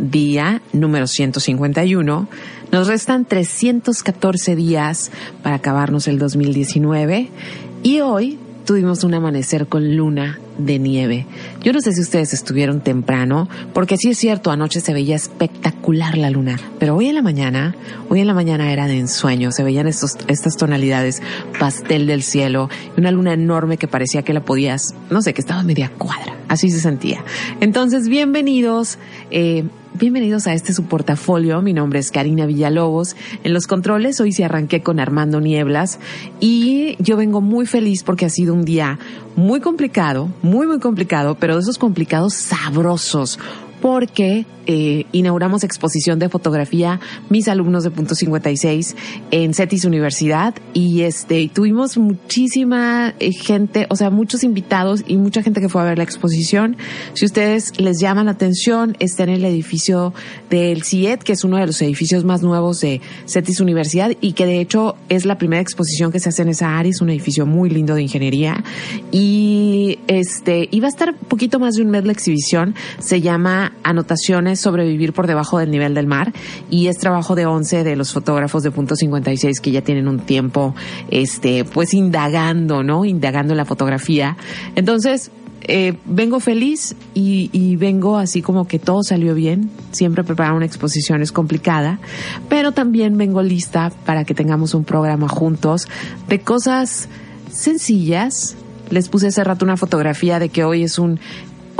día número 151. Nos restan 314 días para acabarnos el 2019 y hoy tuvimos un amanecer con luna de nieve. Yo no sé si ustedes estuvieron temprano, porque sí es cierto, anoche se veía espectacular la luna, pero hoy en la mañana, hoy en la mañana era de ensueño, se veían estos, estas tonalidades pastel del cielo, una luna enorme que parecía que la podías, no sé, que estaba media cuadra, así se sentía. Entonces, bienvenidos. Eh, Bienvenidos a este su portafolio. Mi nombre es Karina Villalobos. En los controles hoy se arranqué con Armando Nieblas y yo vengo muy feliz porque ha sido un día muy complicado, muy muy complicado, pero de esos complicados sabrosos porque eh, inauguramos exposición de fotografía mis alumnos de punto 56 en CETIS Universidad. Y este tuvimos muchísima eh, gente, o sea, muchos invitados y mucha gente que fue a ver la exposición. Si ustedes les llaman la atención, está en el edificio del CIET, que es uno de los edificios más nuevos de CETIS Universidad y que de hecho es la primera exposición que se hace en esa área, es un edificio muy lindo de ingeniería. Y este iba a estar un poquito más de un mes la exhibición, se llama anotaciones sobre vivir por debajo del nivel del mar y es trabajo de 11 de los fotógrafos de punto 56 que ya tienen un tiempo, este, pues indagando, ¿no? Indagando la fotografía. Entonces, eh, vengo feliz y, y, vengo así como que todo salió bien. Siempre preparar una exposición es complicada, pero también vengo lista para que tengamos un programa juntos de cosas sencillas. Les puse hace rato una fotografía de que hoy es un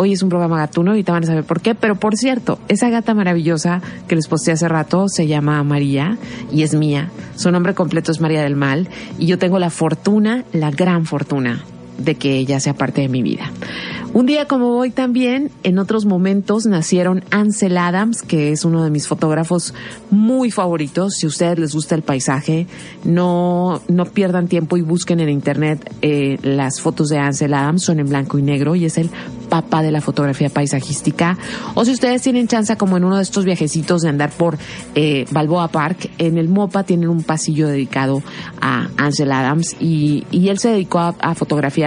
hoy es un programa gatuno, ahorita van a saber por qué, pero por cierto, esa gata maravillosa que les posté hace rato se llama María y es mía. Su nombre completo es María del Mal y yo tengo la fortuna, la gran fortuna de que ella sea parte de mi vida. Un día como hoy también, en otros momentos, nacieron Ansel Adams, que es uno de mis fotógrafos muy favoritos. Si a ustedes les gusta el paisaje, no, no pierdan tiempo y busquen en internet eh, las fotos de Ansel Adams, son en blanco y negro y es el papá de la fotografía paisajística. O si ustedes tienen chance, como en uno de estos viajecitos de andar por eh, Balboa Park, en el MOPA tienen un pasillo dedicado a Ansel Adams y, y él se dedicó a, a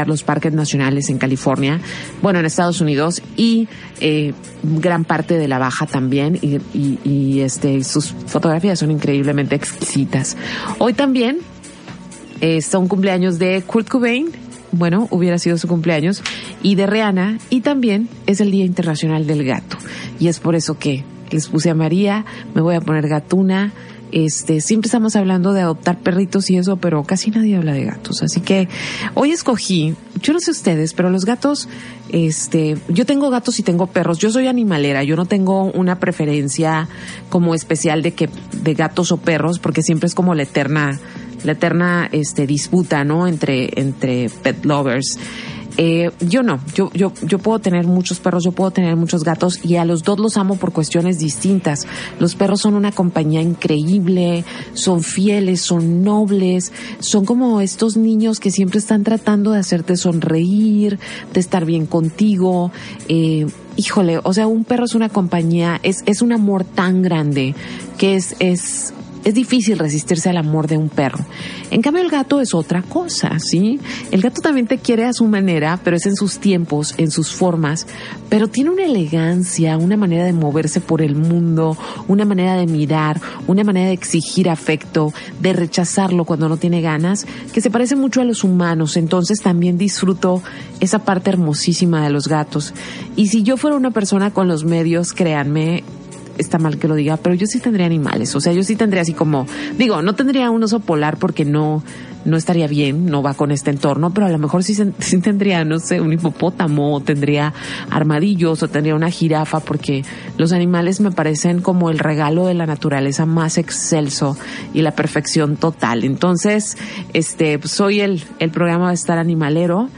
los parques nacionales en California bueno, en Estados Unidos y eh, gran parte de la baja también y, y, y, este sus fotografías son increíblemente exquisitas. Hoy también eh, son cumpleaños de Kurt Cobain, bueno, hubiera sido su cumpleaños, y de Rihanna, y también es el Día Internacional del Gato. Y es por eso que les puse a María, me voy a poner gatuna, este, siempre estamos hablando de adoptar perritos y eso, pero casi nadie habla de gatos. Así que hoy escogí, yo no sé ustedes, pero los gatos, este, yo tengo gatos y tengo perros. Yo soy animalera, yo no tengo una preferencia como especial de que, de gatos o perros, porque siempre es como la eterna, la eterna, este, disputa, ¿no? Entre, entre pet lovers. Eh, yo no, yo, yo, yo puedo tener muchos perros, yo puedo tener muchos gatos y a los dos los amo por cuestiones distintas. Los perros son una compañía increíble, son fieles, son nobles, son como estos niños que siempre están tratando de hacerte sonreír, de estar bien contigo. Eh, híjole, o sea, un perro es una compañía, es, es un amor tan grande que es, es, es difícil resistirse al amor de un perro. En cambio, el gato es otra cosa, ¿sí? El gato también te quiere a su manera, pero es en sus tiempos, en sus formas, pero tiene una elegancia, una manera de moverse por el mundo, una manera de mirar, una manera de exigir afecto, de rechazarlo cuando no tiene ganas, que se parece mucho a los humanos. Entonces también disfruto esa parte hermosísima de los gatos. Y si yo fuera una persona con los medios, créanme, está mal que lo diga, pero yo sí tendría animales. O sea, yo sí tendría así como, digo, no tendría un oso polar porque no, no estaría bien, no va con este entorno, pero a lo mejor sí, sí tendría, no sé, un hipopótamo, o tendría armadillos, o tendría una jirafa, porque los animales me parecen como el regalo de la naturaleza más excelso y la perfección total. Entonces, este, pues, soy el, el programa de estar animalero.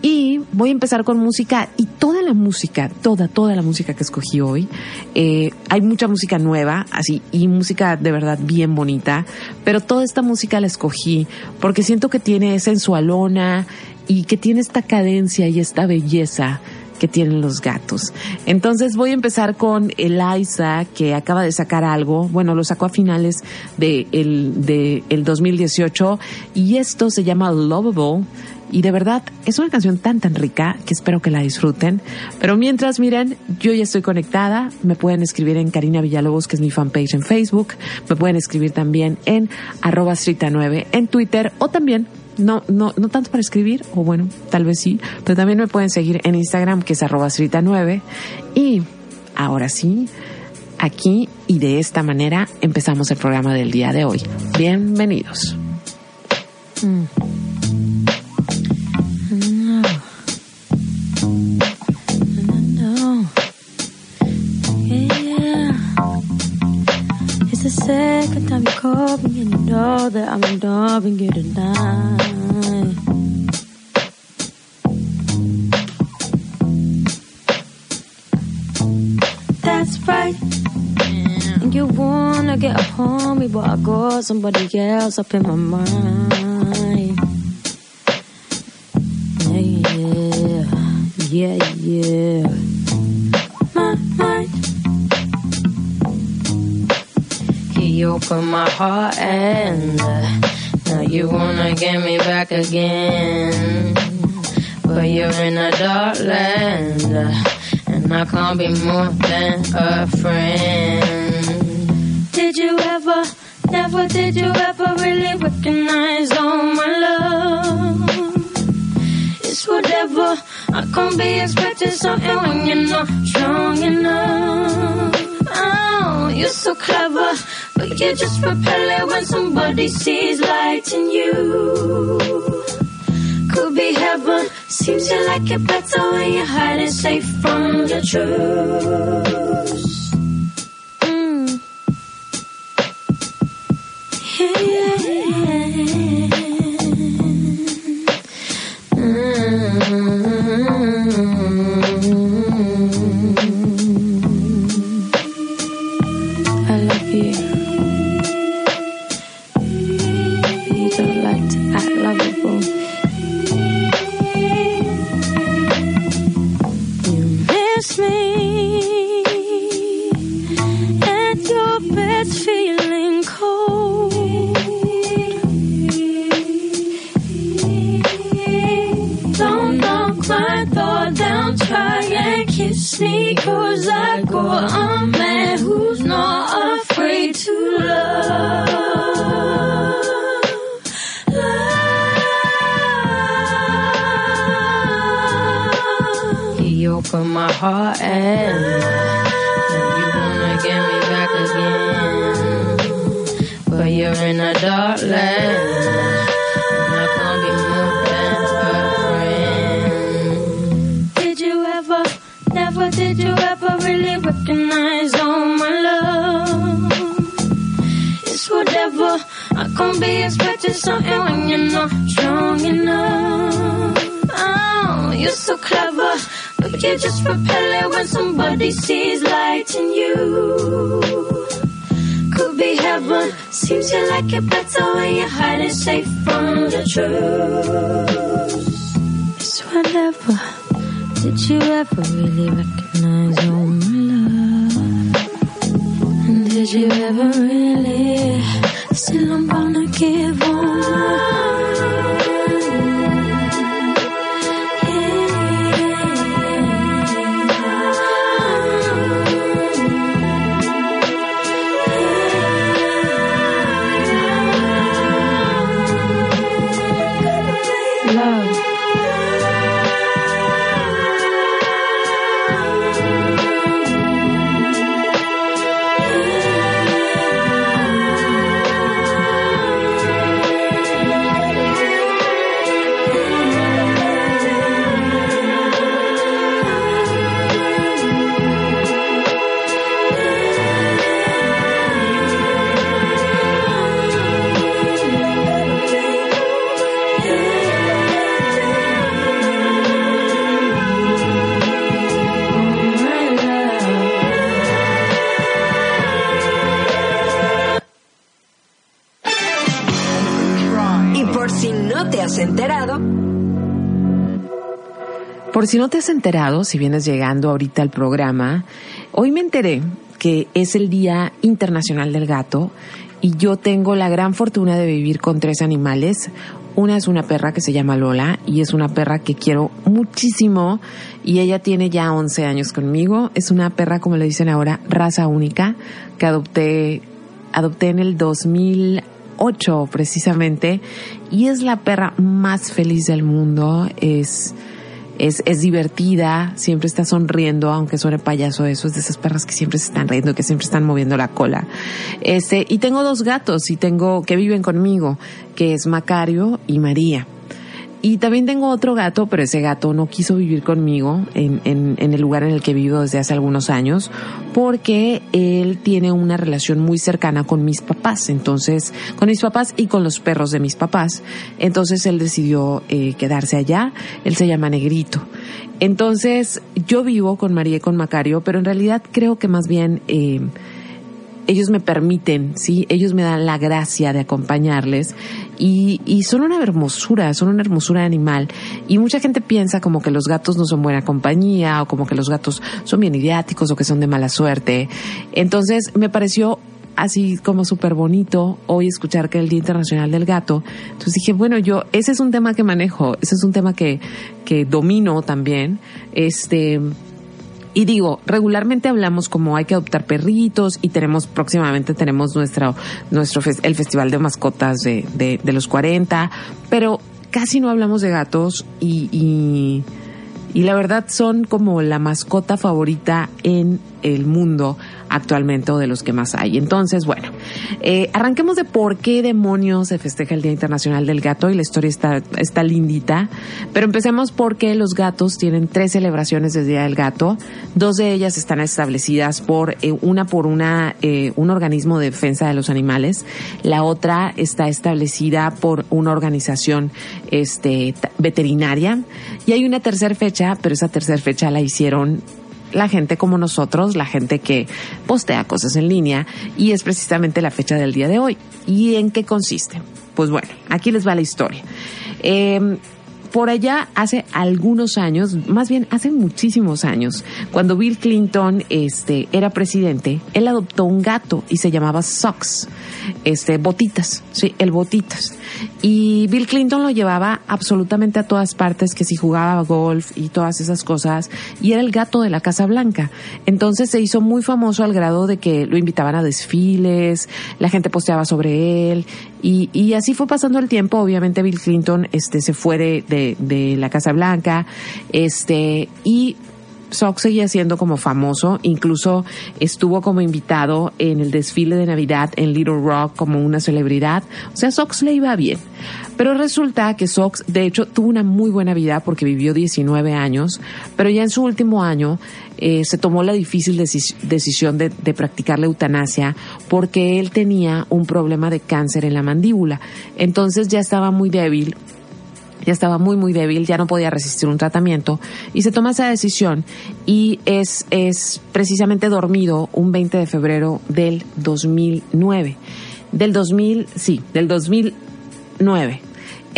Y voy a empezar con música y toda la música, toda, toda la música que escogí hoy. Eh, hay mucha música nueva, así, y música de verdad bien bonita, pero toda esta música la escogí porque siento que tiene sensualona y que tiene esta cadencia y esta belleza que tienen los gatos. Entonces voy a empezar con Eliza, que acaba de sacar algo. Bueno, lo sacó a finales de de el 2018 y esto se llama Lovable y de verdad es una canción tan tan rica que espero que la disfruten. Pero mientras miren, yo ya estoy conectada, me pueden escribir en Karina Villalobos, que es mi fanpage en Facebook, me pueden escribir también en arroba 9 en Twitter o también no, no, no tanto para escribir, o bueno, tal vez sí, pero también me pueden seguir en Instagram, que es arroba 9 Y ahora sí, aquí y de esta manera empezamos el programa del día de hoy. Bienvenidos. Mm. Second time you call me and you know that I'm ignoring you tonight. That's right. And you wanna get upon me, but I got somebody else up in my mind. Yeah, yeah, yeah. My Open my heart and uh, now you wanna get me back again. But you're in a dark land uh, and I can't be more than a friend. Did you ever, never did you ever really recognize all my love? It's whatever, I can't be expecting something when you're not strong enough. Oh, you're so clever. But you just repel it when somebody sees light in you. Could be heaven, seems you like it better when you're hiding safe from the truth. kiss me cause I got a man who's not afraid to love. love. You open my heart and you wanna get me back again, but you're in a dark land. Be expecting something when you're not strong enough. Oh, you're so clever, but you just repel it when somebody sees light in you. Could be heaven, seems you like it better when you're hiding, safe from the truth. It's whatever. Did you ever really recognize all my love? And did you ever really? till I'm gonna give up. Has enterado. Por si no te has enterado, si vienes llegando ahorita al programa, hoy me enteré que es el Día Internacional del Gato y yo tengo la gran fortuna de vivir con tres animales. Una es una perra que se llama Lola y es una perra que quiero muchísimo y ella tiene ya 11 años conmigo. Es una perra, como le dicen ahora, raza única que adopté, adopté en el 2008 precisamente y es la perra más feliz del mundo. Es es, es divertida, siempre está sonriendo, aunque suene payaso eso, es de esas perras que siempre se están riendo, que siempre están moviendo la cola. Este, y tengo dos gatos y tengo, que viven conmigo, que es Macario y María. Y también tengo otro gato, pero ese gato no quiso vivir conmigo en, en, en, el lugar en el que vivo desde hace algunos años, porque él tiene una relación muy cercana con mis papás, entonces, con mis papás y con los perros de mis papás. Entonces él decidió eh, quedarse allá, él se llama Negrito. Entonces, yo vivo con María y con Macario, pero en realidad creo que más bien... Eh, ellos me permiten, sí, ellos me dan la gracia de acompañarles y, y son una hermosura, son una hermosura animal. Y mucha gente piensa como que los gatos no son buena compañía o como que los gatos son bien idiáticos o que son de mala suerte. Entonces me pareció así como súper bonito hoy escuchar que el Día Internacional del Gato. Entonces dije, bueno, yo, ese es un tema que manejo, ese es un tema que, que domino también. Este, y digo, regularmente hablamos como hay que adoptar perritos y tenemos próximamente tenemos nuestro, nuestro el Festival de Mascotas de, de, de los 40, pero casi no hablamos de gatos y, y, y la verdad son como la mascota favorita en el mundo actualmente o de los que más hay. Entonces, bueno, eh, arranquemos de por qué demonios se festeja el Día Internacional del Gato y la historia está, está lindita, pero empecemos porque los gatos tienen tres celebraciones del Día del Gato, dos de ellas están establecidas por eh, una por una eh, un organismo de defensa de los animales, la otra está establecida por una organización este veterinaria. Y hay una tercera fecha, pero esa tercera fecha la hicieron la gente como nosotros, la gente que postea cosas en línea y es precisamente la fecha del día de hoy. ¿Y en qué consiste? Pues bueno, aquí les va la historia. Eh, por allá hace algunos años, más bien hace muchísimos años, cuando Bill Clinton este, era presidente, él adoptó un gato y se llamaba Socks, este, botitas, sí, el botitas. Y Bill Clinton lo llevaba absolutamente a todas partes, que si jugaba golf y todas esas cosas, y era el gato de la Casa Blanca. Entonces se hizo muy famoso al grado de que lo invitaban a desfiles, la gente posteaba sobre él, y, y así fue pasando el tiempo. Obviamente Bill Clinton este, se fue de, de, la Casa Blanca, este, y Sox seguía siendo como famoso, incluso estuvo como invitado en el desfile de Navidad en Little Rock como una celebridad. O sea, Sox le iba bien. Pero resulta que Sox, de hecho, tuvo una muy buena vida porque vivió 19 años, pero ya en su último año eh, se tomó la difícil decisión de, de practicar la eutanasia porque él tenía un problema de cáncer en la mandíbula. Entonces ya estaba muy débil ya estaba muy muy débil, ya no podía resistir un tratamiento y se toma esa decisión y es, es precisamente dormido un 20 de febrero del 2009. Del 2000, sí, del 2009.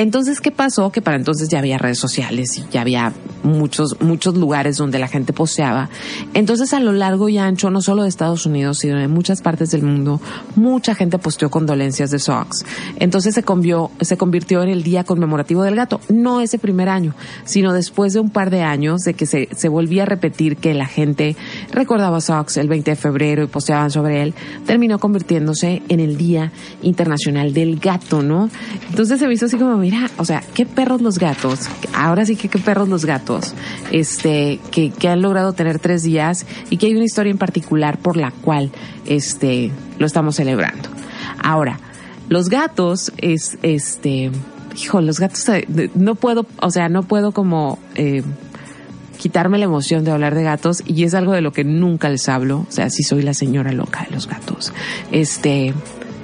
Entonces, ¿qué pasó? Que para entonces ya había redes sociales y ya había muchos, muchos lugares donde la gente poseaba. Entonces, a lo largo y ancho, no solo de Estados Unidos, sino de muchas partes del mundo, mucha gente posteó condolencias de Sox. Entonces se convirtió, se convirtió en el día conmemorativo del gato. No ese primer año, sino después de un par de años de que se, se volvía a repetir que la gente recordaba a Sox el 20 de febrero y posteaban sobre él, terminó convirtiéndose en el Día Internacional del Gato, ¿no? Entonces se me así como, mira, o sea, qué perros los gatos, ahora sí que qué perros los gatos, este, que, que han logrado tener tres días y que hay una historia en particular por la cual, este, lo estamos celebrando. Ahora, los gatos es, este, hijo, los gatos, eh, no puedo, o sea, no puedo como, eh, quitarme la emoción de hablar de gatos y es algo de lo que nunca les hablo, o sea, sí soy la señora loca de los gatos. Este,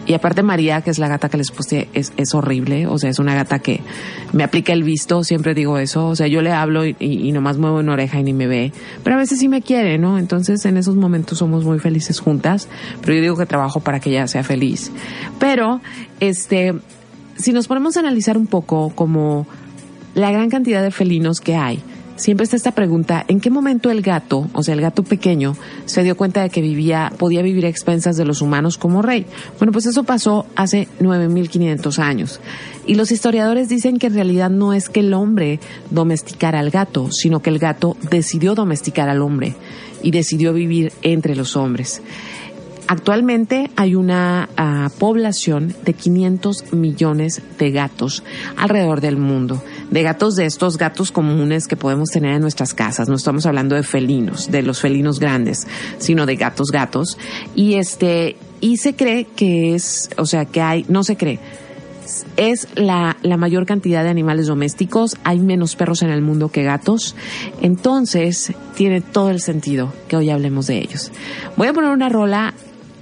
y aparte María, que es la gata que les puse, es, es horrible. O sea, es una gata que me aplica el visto, siempre digo eso. O sea, yo le hablo y, y, nomás muevo una oreja y ni me ve. Pero a veces sí me quiere, ¿no? Entonces en esos momentos somos muy felices juntas. Pero yo digo que trabajo para que ella sea feliz. Pero, este, si nos ponemos a analizar un poco como la gran cantidad de felinos que hay, siempre está esta pregunta, ¿en qué momento el gato, o sea, el gato pequeño, se dio cuenta de que vivía, podía vivir a expensas de los humanos como rey? Bueno, pues eso pasó hace 9500 años. Y los historiadores dicen que en realidad no es que el hombre domesticara al gato, sino que el gato decidió domesticar al hombre y decidió vivir entre los hombres. Actualmente hay una uh, población de 500 millones de gatos alrededor del mundo. De gatos de estos gatos comunes que podemos tener en nuestras casas. No estamos hablando de felinos, de los felinos grandes, sino de gatos gatos. Y este, y se cree que es, o sea, que hay, no se cree, es la, la, mayor cantidad de animales domésticos, hay menos perros en el mundo que gatos, entonces tiene todo el sentido que hoy hablemos de ellos. Voy a poner una rola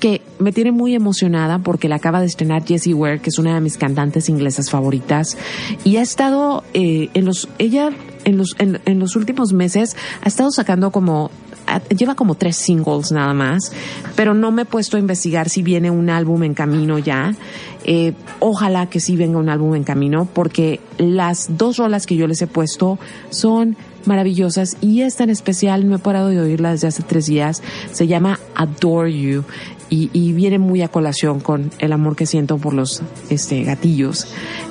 que me tiene muy emocionada porque la acaba de estrenar Jessie Ware, que es una de mis cantantes inglesas favoritas, y ha estado eh, en los, ella en los, en, en los últimos meses ha estado sacando como lleva como tres singles nada más, pero no me he puesto a investigar si viene un álbum en camino ya. Eh, ojalá que sí venga un álbum en camino, porque las dos rolas que yo les he puesto son maravillosas y esta en especial no he parado de oírla desde hace tres días. Se llama Adore You y, viene muy a colación con el amor que siento por los este, gatillos.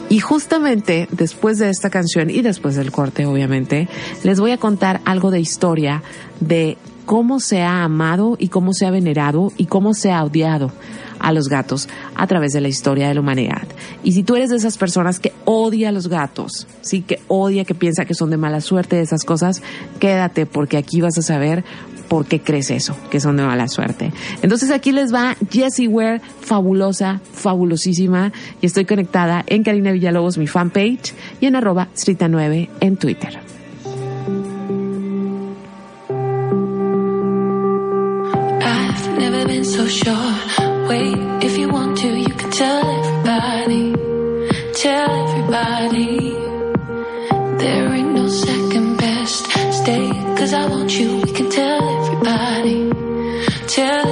Y justamente después de esta canción y después del corte, obviamente, les voy a contar algo de historia de cómo se ha amado y cómo se ha venerado y cómo se ha odiado a los gatos a través de la historia de la humanidad. Y si tú eres de esas personas que odia a los gatos, sí, que odia, que piensa que son de mala suerte, esas cosas, quédate porque aquí vas a saber por qué crees eso, que son de mala suerte. Entonces aquí les va Jessie Ware, fabulosa, fabulosísima, y estoy conectada en Karina Villalobos, mi fanpage, y en arroba Strita9 en Twitter. I've never been so sure. Wait, if you want to, you can tell everybody. Tell everybody. There ain't no second best. Stay, cause I want you. We can tell. Tell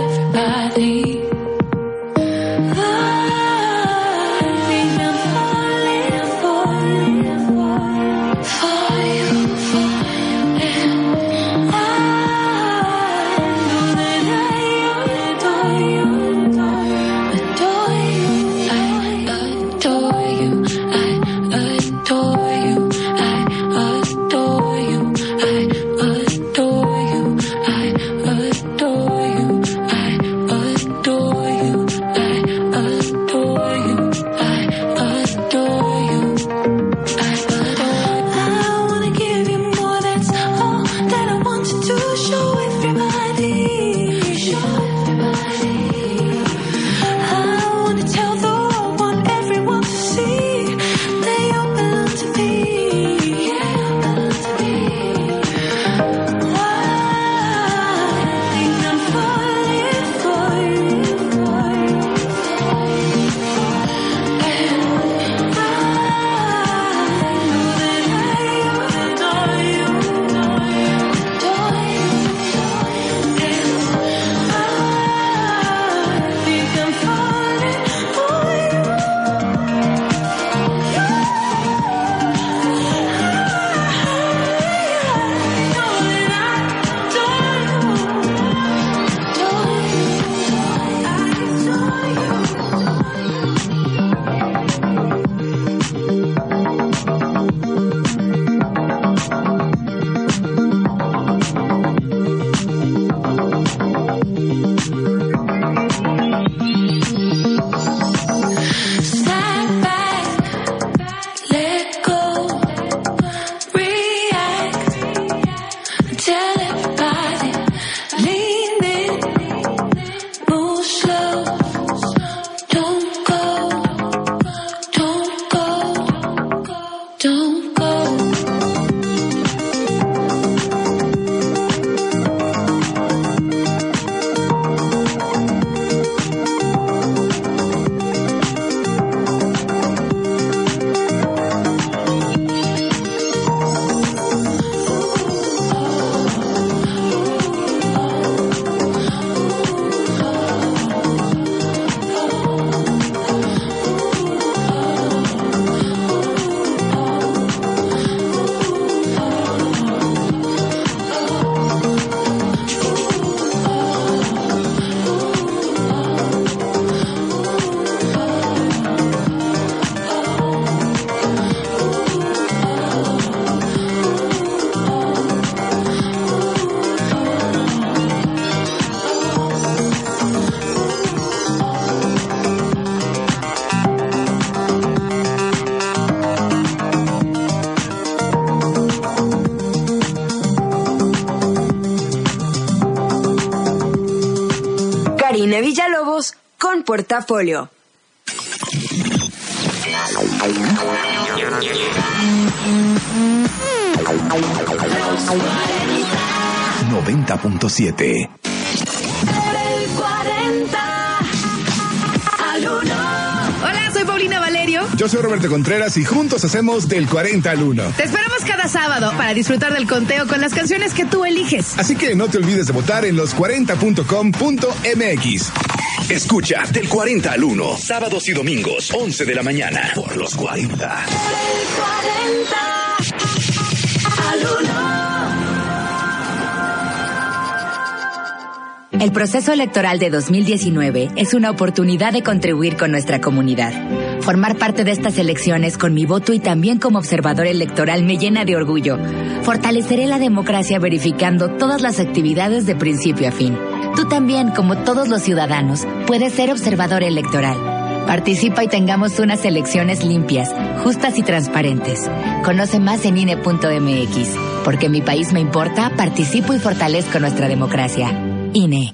Karina Villalobos con Portafolio. 90.7 Hola, soy Paulina Yo soy Roberto Contreras y juntos hacemos del 40 al 1. Te esperamos cada sábado para disfrutar del conteo con las canciones que tú eliges. Así que no te olvides de votar en los40.com.mx. Escucha del 40 al 1, sábados y domingos, 11 de la mañana, por los 40. El proceso electoral de 2019 es una oportunidad de contribuir con nuestra comunidad. Formar parte de estas elecciones con mi voto y también como observador electoral me llena de orgullo. Fortaleceré la democracia verificando todas las actividades de principio a fin. Tú también, como todos los ciudadanos, puedes ser observador electoral. Participa y tengamos unas elecciones limpias, justas y transparentes. Conoce más en INE.mx. Porque mi país me importa, participo y fortalezco nuestra democracia. INE.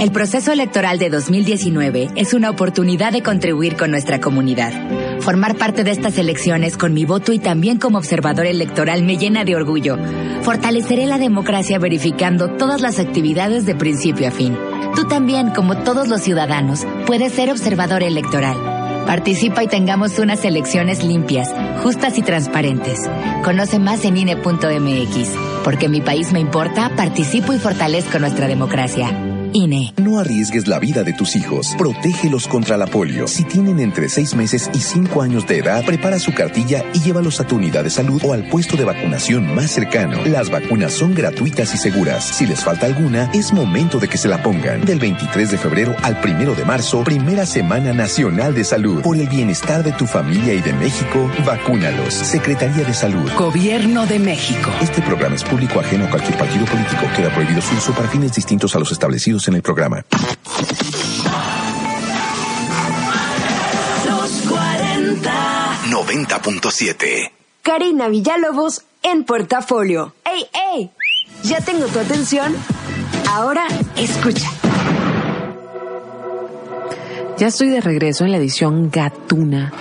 El proceso electoral de 2019 es una oportunidad de contribuir con nuestra comunidad. Formar parte de estas elecciones con mi voto y también como observador electoral me llena de orgullo. Fortaleceré la democracia verificando todas las actividades de principio a fin. Tú también, como todos los ciudadanos, puedes ser observador electoral. Participa y tengamos unas elecciones limpias, justas y transparentes. Conoce más en INE.mx. Porque mi país me importa, participo y fortalezco nuestra democracia. INE. No arriesgues la vida de tus hijos. Protégelos contra la polio. Si tienen entre 6 meses y 5 años de edad, prepara su cartilla y llévalos a tu unidad de salud o al puesto de vacunación más cercano. Las vacunas son gratuitas y seguras. Si les falta alguna, es momento de que se la pongan. Del 23 de febrero al 1 de marzo, primera Semana Nacional de Salud. Por el bienestar de tu familia y de México, vacúnalos. Secretaría de Salud. Gobierno de México. Este programa es público ajeno a cualquier partido político. Queda prohibido su uso para fines distintos a los establecidos en el programa. Los 40. 90.7 Karina Villalobos en Portafolio. ¡Ey, ey! ¿Ya tengo tu atención? Ahora escucha. Ya estoy de regreso en la edición gatuna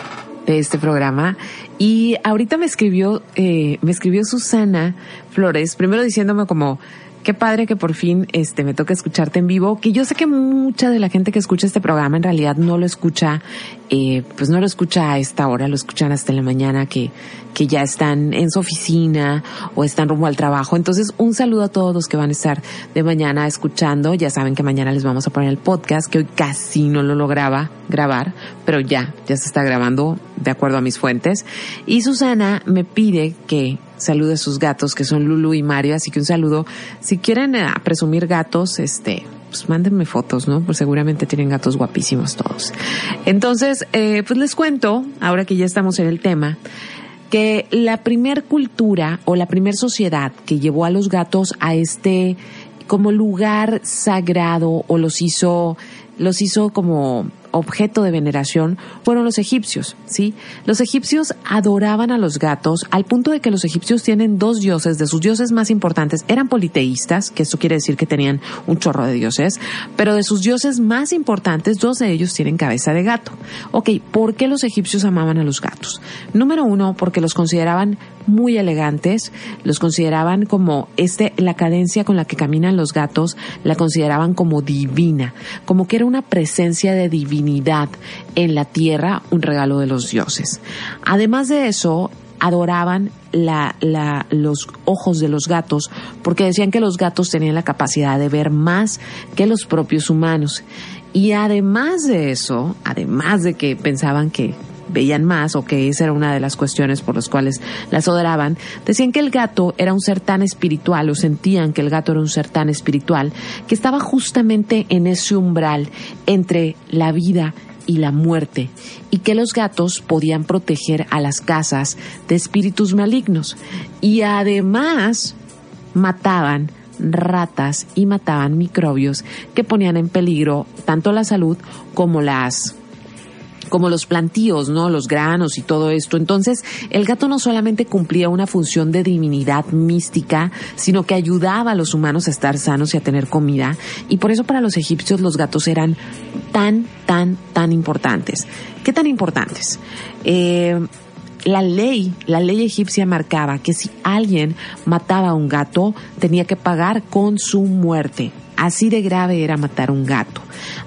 de este programa y ahorita me escribió, eh, me escribió Susana Flores, primero diciéndome como, qué padre que por fin este me toca escucharte en vivo, que yo sé que mucha de la gente que escucha este programa en realidad no lo escucha, eh, pues no lo escucha a esta hora, lo escuchan hasta la mañana que, que ya están en su oficina o están rumbo al trabajo. Entonces, un saludo a todos los que van a estar de mañana escuchando. Ya saben que mañana les vamos a poner el podcast, que hoy casi no lo lograba grabar, pero ya, ya se está grabando de acuerdo a mis fuentes. Y Susana me pide que salude a sus gatos, que son Lulu y Mario, así que un saludo. Si quieren eh, presumir gatos, este, pues mándenme fotos, ¿no? Pues seguramente tienen gatos guapísimos todos. Entonces, eh, pues les cuento, ahora que ya estamos en el tema, que la primer cultura o la primer sociedad que llevó a los gatos a este como lugar sagrado o los hizo, los hizo como objeto de veneración fueron los egipcios, ¿sí? Los egipcios adoraban a los gatos al punto de que los egipcios tienen dos dioses, de sus dioses más importantes eran politeístas, que esto quiere decir que tenían un chorro de dioses, pero de sus dioses más importantes, dos de ellos tienen cabeza de gato. Ok, ¿por qué los egipcios amaban a los gatos? Número uno, porque los consideraban muy elegantes, los consideraban como este, la cadencia con la que caminan los gatos, la consideraban como divina, como que era una presencia de en la tierra, un regalo de los dioses. Además de eso, adoraban los ojos de los gatos porque decían que los gatos tenían la capacidad de ver más que los propios humanos. Y además de eso, además de que pensaban que veían más o que esa era una de las cuestiones por las cuales las adoraban, decían que el gato era un ser tan espiritual o sentían que el gato era un ser tan espiritual que estaba justamente en ese umbral entre la vida y la muerte y que los gatos podían proteger a las casas de espíritus malignos. Y además mataban ratas y mataban microbios que ponían en peligro tanto la salud como las como los plantíos, ¿no? Los granos y todo esto. Entonces, el gato no solamente cumplía una función de divinidad mística, sino que ayudaba a los humanos a estar sanos y a tener comida. Y por eso para los egipcios los gatos eran tan, tan, tan importantes. ¿Qué tan importantes? Eh, la ley, la ley egipcia marcaba que si alguien mataba a un gato, tenía que pagar con su muerte. Así de grave era matar un gato.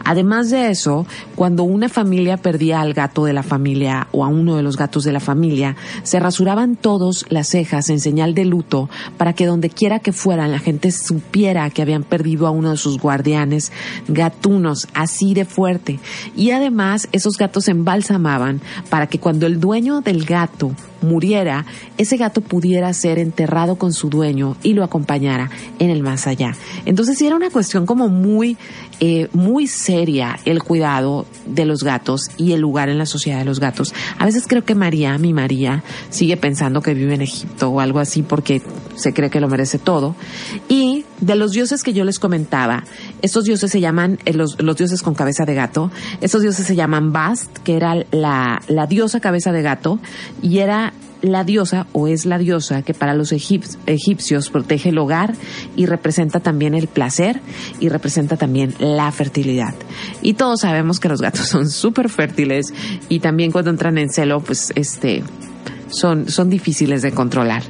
Además de eso, cuando una familia perdía al gato de la familia o a uno de los gatos de la familia, se rasuraban todos las cejas en señal de luto para que donde quiera que fueran la gente supiera que habían perdido a uno de sus guardianes gatunos así de fuerte. Y además esos gatos se embalsamaban para que cuando el dueño del gato muriera, ese gato pudiera ser enterrado con su dueño y lo acompañara en el más allá. Entonces era una cuestión como muy, eh, muy seria el cuidado de los gatos y el lugar en la sociedad de los gatos. A veces creo que María, mi María, sigue pensando que vive en Egipto o algo así porque se cree que lo merece todo. Y de los dioses que yo les comentaba, estos dioses se llaman, eh, los, los dioses con cabeza de gato, estos dioses se llaman Bast, que era la, la diosa cabeza de gato, y era la diosa o es la diosa que para los egipcios protege el hogar y representa también el placer y representa también la fertilidad. Y todos sabemos que los gatos son súper fértiles y también cuando entran en celo, pues este, son, son difíciles de controlar.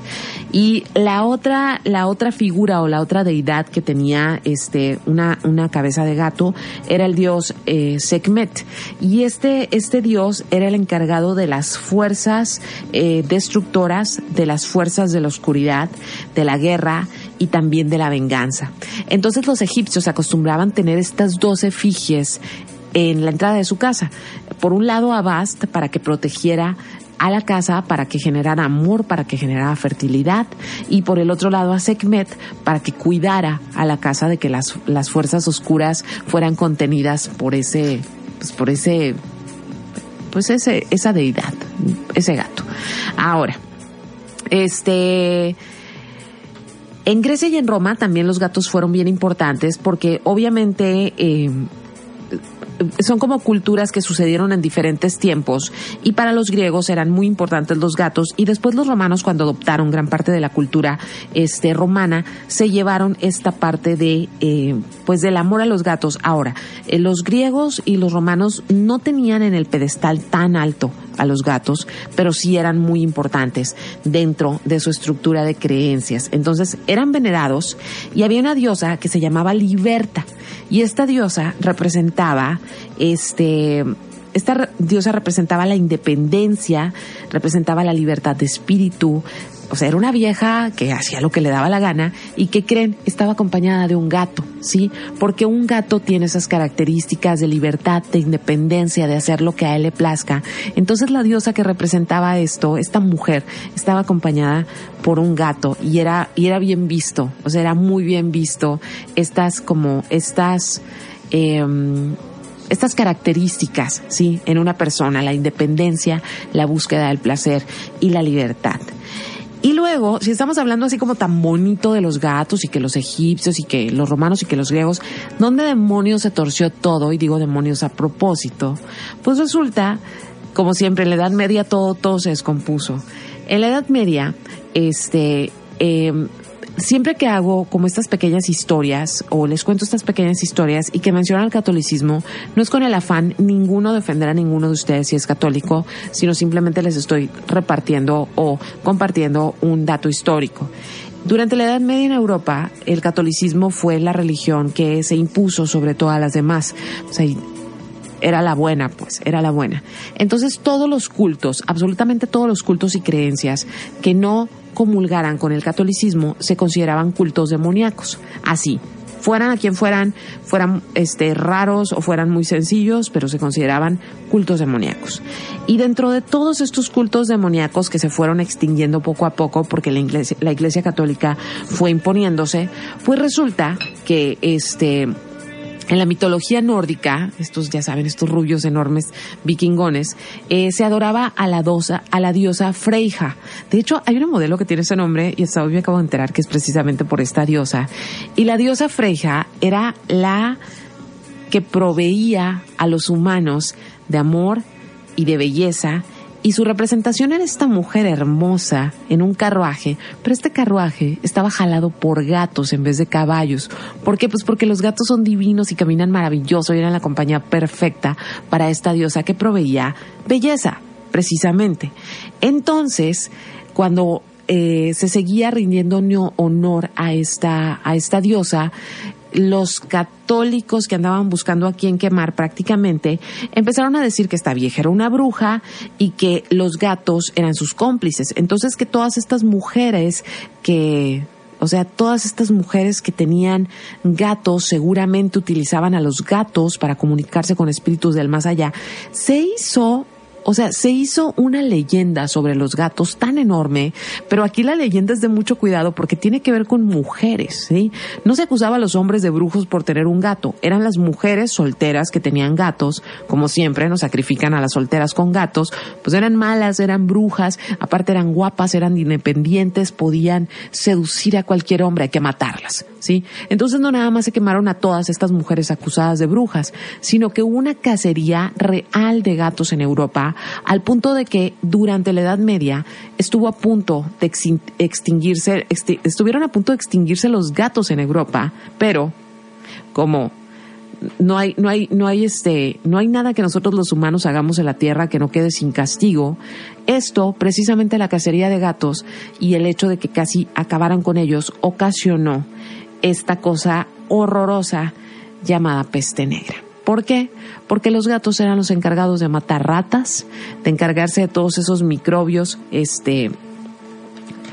Y la otra, la otra figura o la otra deidad que tenía este, una, una cabeza de gato era el dios eh, Sekhmet. Y este, este dios era el encargado de las fuerzas eh, destructoras, de las fuerzas de la oscuridad, de la guerra y también de la venganza. Entonces los egipcios acostumbraban tener estas dos efigies en la entrada de su casa. Por un lado a Bast para que protegiera a la casa para que generara amor, para que generara fertilidad y por el otro lado a Sekhmet para que cuidara a la casa de que las, las fuerzas oscuras fueran contenidas por ese, pues por ese, pues ese, esa deidad, ese gato. Ahora, este, en Grecia y en Roma también los gatos fueron bien importantes porque obviamente eh, son como culturas que sucedieron en diferentes tiempos y para los griegos eran muy importantes los gatos y después los romanos cuando adoptaron gran parte de la cultura este romana se llevaron esta parte de eh, pues del amor a los gatos. Ahora eh, los griegos y los romanos no tenían en el pedestal tan alto a los gatos, pero sí eran muy importantes dentro de su estructura de creencias. Entonces eran venerados y había una diosa que se llamaba Liberta y esta diosa representaba este esta diosa representaba la independencia, representaba la libertad de espíritu, o sea, era una vieja que hacía lo que le daba la gana y que creen estaba acompañada de un gato, ¿sí? Porque un gato tiene esas características de libertad, de independencia, de hacer lo que a él le plazca. Entonces la diosa que representaba esto, esta mujer, estaba acompañada por un gato y era, y era bien visto, o sea, era muy bien visto estas como, estas, em, estas características, sí, en una persona, la independencia, la búsqueda del placer y la libertad. Y luego, si estamos hablando así como tan bonito de los gatos y que los egipcios y que los romanos y que los griegos, ¿dónde demonios se torció todo? Y digo demonios a propósito. Pues resulta, como siempre, en la Edad Media todo, todo se descompuso. En la Edad Media, este, eh, siempre que hago como estas pequeñas historias o les cuento estas pequeñas historias y que mencionan el catolicismo, no es con el afán ninguno de ofender a ninguno de ustedes si es católico, sino simplemente les estoy repartiendo o compartiendo un dato histórico. Durante la Edad Media en Europa, el catolicismo fue la religión que se impuso sobre todas las demás. O sea, era la buena, pues, era la buena. Entonces todos los cultos, absolutamente todos los cultos y creencias que no comulgaran con el catolicismo se consideraban cultos demoníacos. Así, fueran a quien fueran, fueran este, raros o fueran muy sencillos, pero se consideraban cultos demoníacos. Y dentro de todos estos cultos demoníacos que se fueron extinguiendo poco a poco, porque la iglesia, la iglesia católica fue imponiéndose, pues resulta que este en la mitología nórdica, estos ya saben, estos rubios enormes vikingones, eh, se adoraba a la, dosa, a la diosa Freyja. De hecho, hay un modelo que tiene ese nombre y hasta hoy me acabo de enterar que es precisamente por esta diosa. Y la diosa Freyja era la que proveía a los humanos de amor y de belleza y su representación era esta mujer hermosa en un carruaje, pero este carruaje estaba jalado por gatos en vez de caballos. ¿Por qué? Pues porque los gatos son divinos y caminan maravilloso y eran la compañía perfecta para esta diosa que proveía belleza, precisamente. Entonces, cuando eh, se seguía rindiendo honor a esta, a esta diosa, los católicos que andaban buscando a quién quemar prácticamente empezaron a decir que esta vieja era una bruja y que los gatos eran sus cómplices. Entonces que todas estas mujeres que o sea, todas estas mujeres que tenían gatos seguramente utilizaban a los gatos para comunicarse con espíritus del más allá. Se hizo o sea, se hizo una leyenda sobre los gatos tan enorme, pero aquí la leyenda es de mucho cuidado porque tiene que ver con mujeres, ¿sí? No se acusaba a los hombres de brujos por tener un gato, eran las mujeres solteras que tenían gatos, como siempre nos sacrifican a las solteras con gatos, pues eran malas, eran brujas, aparte eran guapas, eran independientes, podían seducir a cualquier hombre, hay que matarlas, ¿sí? Entonces no nada más se quemaron a todas estas mujeres acusadas de brujas, sino que hubo una cacería real de gatos en Europa al punto de que durante la Edad Media estuvo a punto de extinguirse, estuvieron a punto de extinguirse los gatos en Europa, pero como no hay, no hay, no hay este, no hay nada que nosotros los humanos hagamos en la tierra que no quede sin castigo. Esto, precisamente la cacería de gatos y el hecho de que casi acabaran con ellos, ocasionó esta cosa horrorosa llamada peste negra. ¿Por qué? Porque los gatos eran los encargados de matar ratas, de encargarse de todos esos microbios, este,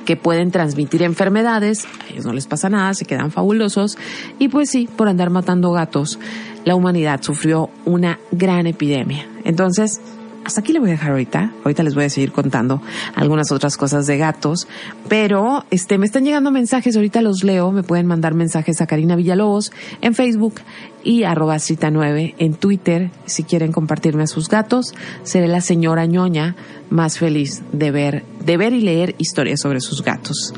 que pueden transmitir enfermedades, a ellos no les pasa nada, se quedan fabulosos, y pues sí, por andar matando gatos, la humanidad sufrió una gran epidemia. Entonces, hasta aquí le voy a dejar ahorita. Ahorita les voy a seguir contando algunas otras cosas de gatos. Pero este me están llegando mensajes, ahorita los leo. Me pueden mandar mensajes a Karina Villalobos en Facebook y arroba cita 9 en Twitter. Si quieren compartirme a sus gatos, seré la señora ñoña más feliz de ver, de ver y leer historias sobre sus gatos.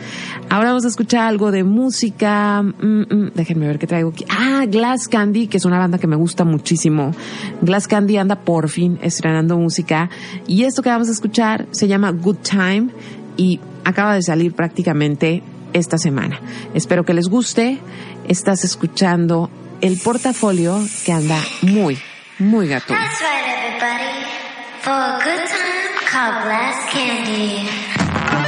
Ahora vamos a escuchar algo de música. Mm, mm, déjenme ver qué traigo aquí. Ah, Glass Candy, que es una banda que me gusta muchísimo. Glass Candy anda por fin estrenando música. Y esto que vamos a escuchar se llama Good Time y acaba de salir prácticamente esta semana. Espero que les guste. Estás escuchando el portafolio que anda muy, muy gato. That's right, everybody. For a good time, call Glass Candy.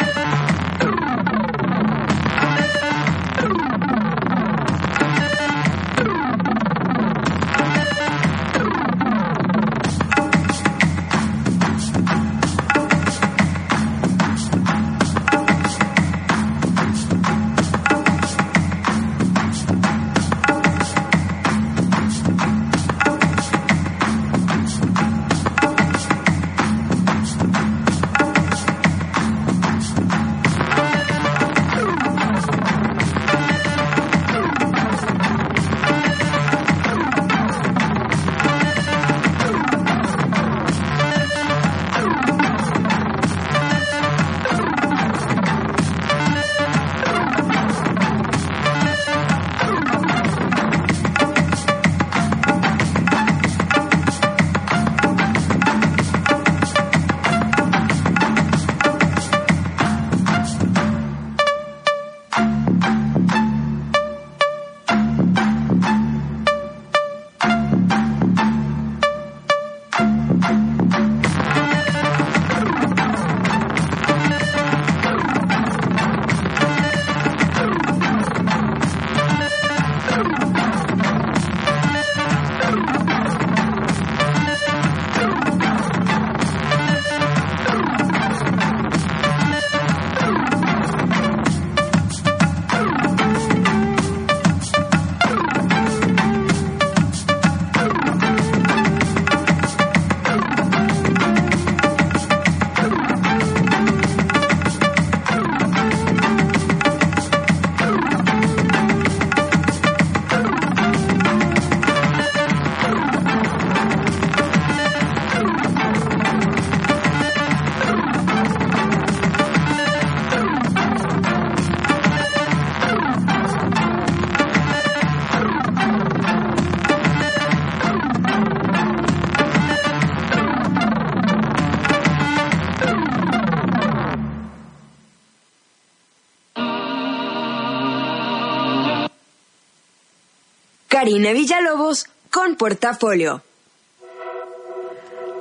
Karina Villalobos con Portafolio.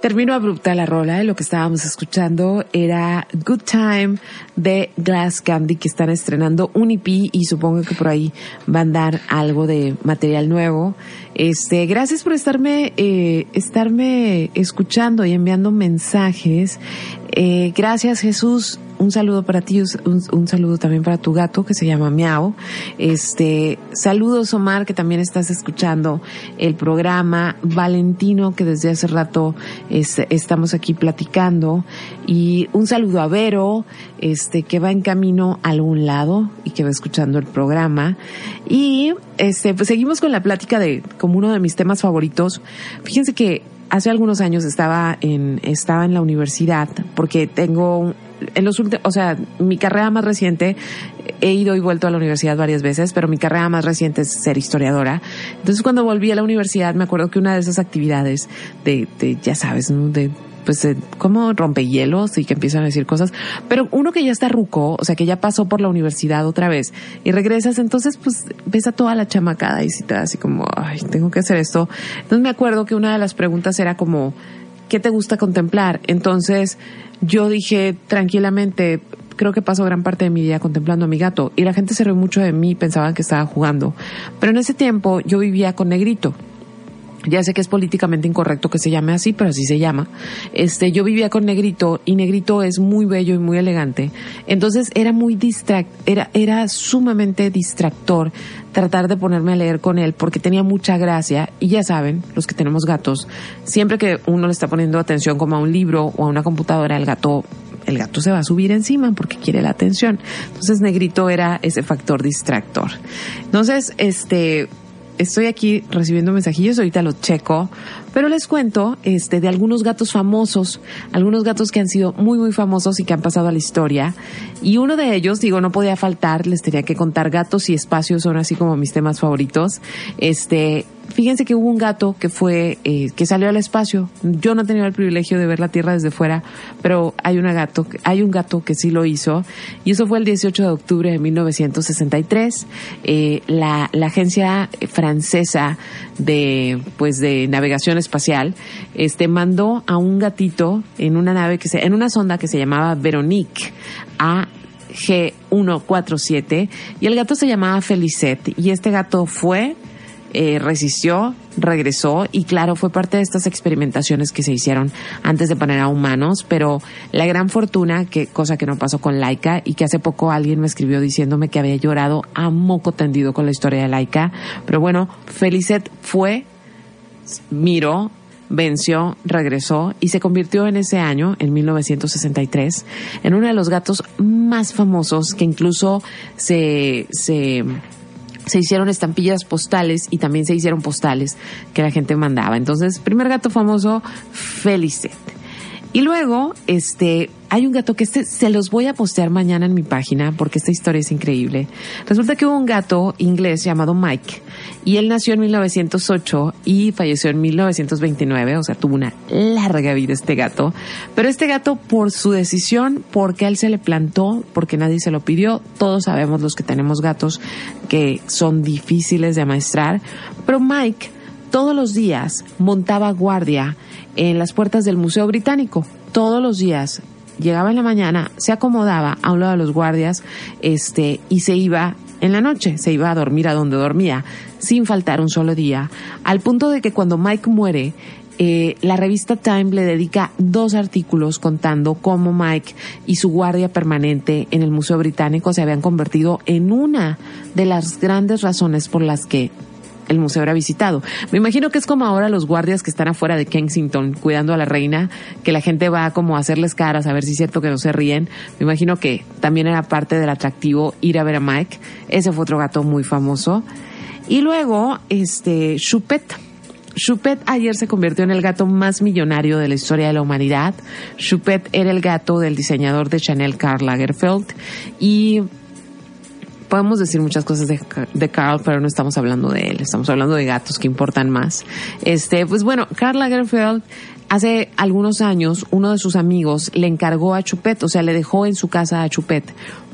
Termino abrupta la rola. Lo que estábamos escuchando era Good Time de Glass Candy, que están estrenando un EP y supongo que por ahí van a dar algo de material nuevo. Este, gracias por estarme, eh, estarme escuchando y enviando mensajes. Eh, gracias Jesús un saludo para ti, un, saludo también para tu gato que se llama Miau. Este, saludos Omar que también estás escuchando el programa, Valentino que desde hace rato estamos aquí platicando y un saludo a Vero, este, que va en camino a algún lado y que va escuchando el programa y este, pues seguimos con la plática de como uno de mis temas favoritos. Fíjense que hace algunos años estaba en, estaba en la universidad porque tengo en los o sea, mi carrera más reciente, he ido y vuelto a la universidad varias veces, pero mi carrera más reciente es ser historiadora. Entonces cuando volví a la universidad me acuerdo que una de esas actividades de, de ya sabes, ¿no? de pues como rompehielos y que empiezan a decir cosas, pero uno que ya está ruco, o sea, que ya pasó por la universidad otra vez y regresas, entonces pues ves a toda la chamacada y si te así como, ay, tengo que hacer esto. Entonces me acuerdo que una de las preguntas era como, ¿qué te gusta contemplar? Entonces yo dije tranquilamente, creo que paso gran parte de mi día contemplando a mi gato y la gente se rió mucho de mí, pensaban que estaba jugando. Pero en ese tiempo yo vivía con Negrito. Ya sé que es políticamente incorrecto que se llame así, pero así se llama. Este, yo vivía con Negrito y Negrito es muy bello y muy elegante. Entonces era muy distract, era, era sumamente distractor tratar de ponerme a leer con él porque tenía mucha gracia y ya saben, los que tenemos gatos, siempre que uno le está poniendo atención como a un libro o a una computadora, el gato el gato se va a subir encima porque quiere la atención. Entonces Negrito era ese factor distractor. Entonces, este, estoy aquí recibiendo mensajillos, ahorita los checo, pero les cuento este de algunos gatos famosos, algunos gatos que han sido muy muy famosos y que han pasado a la historia. Y uno de ellos, digo, no podía faltar, les tenía que contar gatos y espacios son así como mis temas favoritos. Este, fíjense que hubo un gato que fue, eh, que salió al espacio. Yo no he tenido el privilegio de ver la Tierra desde fuera, pero hay una gato, hay un gato que sí lo hizo. Y eso fue el 18 de octubre de 1963. Eh, la, agencia francesa de, pues, de navegación espacial, este, mandó a un gatito en una nave que se, en una sonda que se llamaba Veronique a G147 y el gato se llamaba Felicet y este gato fue eh, resistió, regresó y claro, fue parte de estas experimentaciones que se hicieron antes de poner a humanos, pero la gran fortuna, que cosa que no pasó con Laika y que hace poco alguien me escribió diciéndome que había llorado a moco tendido con la historia de Laika, pero bueno, Felicet fue, miró, venció, regresó y se convirtió en ese año, en 1963, en uno de los gatos más famosos que incluso se, se se hicieron estampillas postales y también se hicieron postales que la gente mandaba. Entonces, primer gato famoso, Felicet. Y luego, este, hay un gato que este se los voy a postear mañana en mi página porque esta historia es increíble. Resulta que hubo un gato inglés llamado Mike y él nació en 1908 y falleció en 1929, o sea, tuvo una larga vida este gato. Pero este gato, por su decisión, porque él se le plantó, porque nadie se lo pidió, todos sabemos los que tenemos gatos que son difíciles de amaestrar, pero Mike todos los días montaba guardia en las puertas del Museo Británico. Todos los días llegaba en la mañana, se acomodaba a un lado de los guardias, este, y se iba en la noche, se iba a dormir a donde dormía, sin faltar un solo día, al punto de que cuando Mike muere, eh, la revista Time le dedica dos artículos contando cómo Mike y su guardia permanente en el Museo Británico se habían convertido en una de las grandes razones por las que el museo era visitado. Me imagino que es como ahora los guardias que están afuera de Kensington cuidando a la reina, que la gente va como a hacerles caras a ver si es cierto que no se ríen. Me imagino que también era parte del atractivo ir a ver a Mike. Ese fue otro gato muy famoso. Y luego, este, Chupet. Chupet ayer se convirtió en el gato más millonario de la historia de la humanidad. Chupet era el gato del diseñador de Chanel Karl Lagerfeld y podemos decir muchas cosas de, Carl, pero no estamos hablando de él, estamos hablando de gatos que importan más. Este, pues bueno, Karl Lagerfeld hace algunos años uno de sus amigos le encargó a Chupet, o sea, le dejó en su casa a Chupet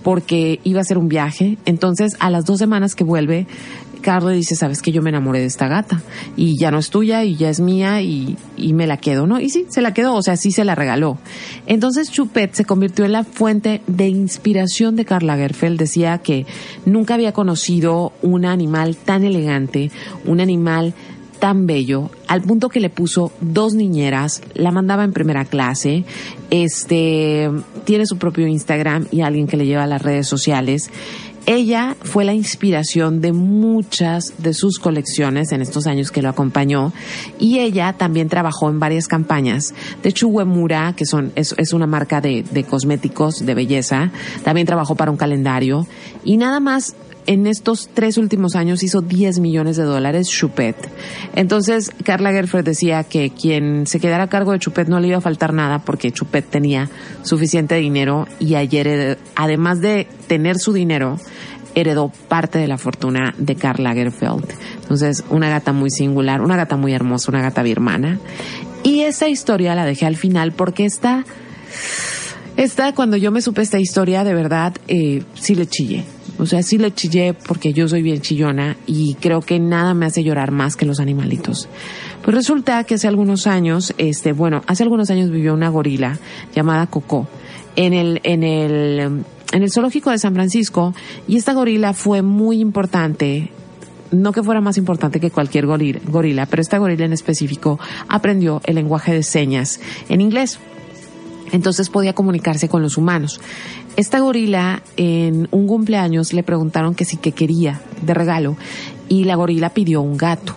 porque iba a hacer un viaje. Entonces, a las dos semanas que vuelve, Carl dice, sabes que yo me enamoré de esta gata y ya no es tuya y ya es mía y, y me la quedo, ¿no? Y sí, se la quedó, o sea, sí se la regaló. Entonces Chupet se convirtió en la fuente de inspiración de Karl Lagerfeld. Decía que nunca había conocido un animal tan elegante, un animal tan bello, al punto que le puso dos niñeras, la mandaba en primera clase, este, tiene su propio Instagram y alguien que le lleva a las redes sociales. Ella fue la inspiración de muchas de sus colecciones en estos años que lo acompañó y ella también trabajó en varias campañas. De hecho, Uemura, que son, es, es una marca de, de cosméticos de belleza, también trabajó para un calendario y nada más en estos tres últimos años hizo 10 millones de dólares Chupet. Entonces, Carla Gerfeld decía que quien se quedara a cargo de Chupet no le iba a faltar nada porque Chupet tenía suficiente dinero y ayer, además de tener su dinero, heredó parte de la fortuna de Karl Lagerfeld. Entonces, una gata muy singular, una gata muy hermosa, una gata birmana. Y esa historia la dejé al final porque esta, esta cuando yo me supe esta historia, de verdad, eh, sí le chillé. O sea, sí le chillé porque yo soy bien chillona y creo que nada me hace llorar más que los animalitos. Pues resulta que hace algunos años, este, bueno, hace algunos años vivió una gorila llamada Coco en el, en el, en el zoológico de San Francisco y esta gorila fue muy importante no que fuera más importante que cualquier gorila, pero esta gorila en específico aprendió el lenguaje de señas en inglés. Entonces podía comunicarse con los humanos. Esta gorila en un cumpleaños le preguntaron que sí que quería de regalo y la gorila pidió un gato.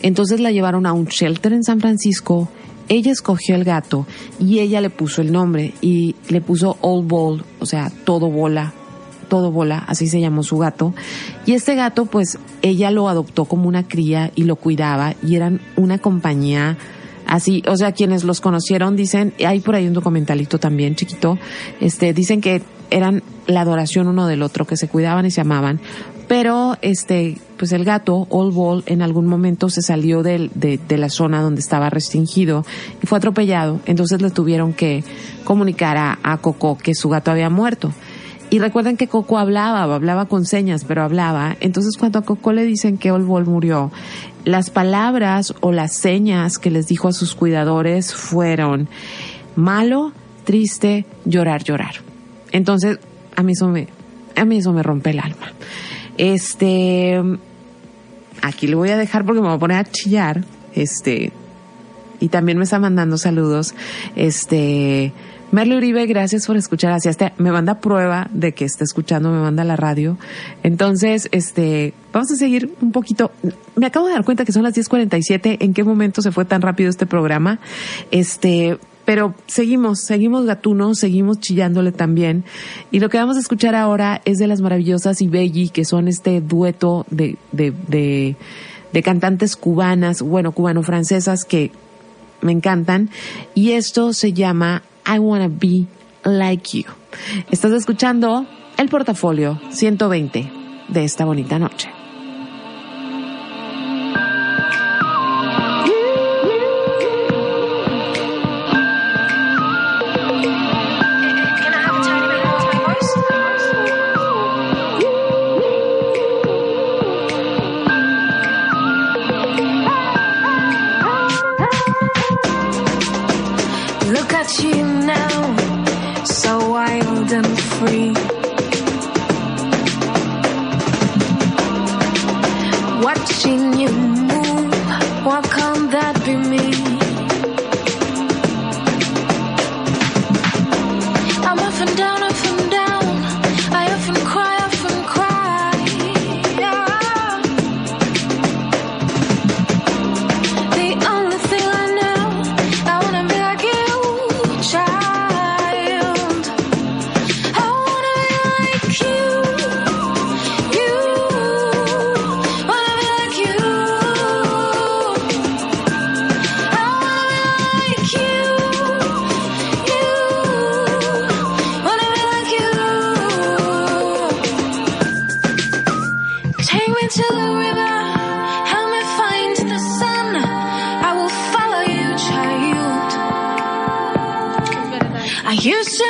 Entonces la llevaron a un shelter en San Francisco. Ella escogió el gato y ella le puso el nombre y le puso Old Ball, o sea, todo bola, todo bola, así se llamó su gato. Y este gato, pues, ella lo adoptó como una cría y lo cuidaba y eran una compañía así, o sea, quienes los conocieron dicen, hay por ahí un documentalito también chiquito, este, dicen que eran la adoración uno del otro, que se cuidaban y se amaban, pero este, pues el gato, Old Ball, en algún momento se salió de, la zona donde estaba restringido y fue atropellado, entonces le tuvieron que comunicar a Coco que su gato había muerto. Y recuerden que Coco hablaba, hablaba con señas, pero hablaba. Entonces cuando a Coco le dicen que Ball murió, las palabras o las señas que les dijo a sus cuidadores fueron malo, triste, llorar, llorar. Entonces, a mí eso me, a mí eso me rompe el alma. Este, aquí le voy a dejar porque me voy a poner a chillar. Este, y también me está mandando saludos. Este, Merle Uribe, gracias por escuchar. Así hasta me manda prueba de que está escuchando, me manda la radio. Entonces, este, vamos a seguir un poquito. Me acabo de dar cuenta que son las 10:47. ¿En qué momento se fue tan rápido este programa? Este, pero seguimos, seguimos gatunos, seguimos chillándole también. Y lo que vamos a escuchar ahora es de las maravillosas Ibelli, que son este dueto de, de, de, de cantantes cubanas, bueno, cubano-francesas que me encantan. Y esto se llama I Wanna Be Like You. Estás escuchando el portafolio 120 de esta bonita noche. I used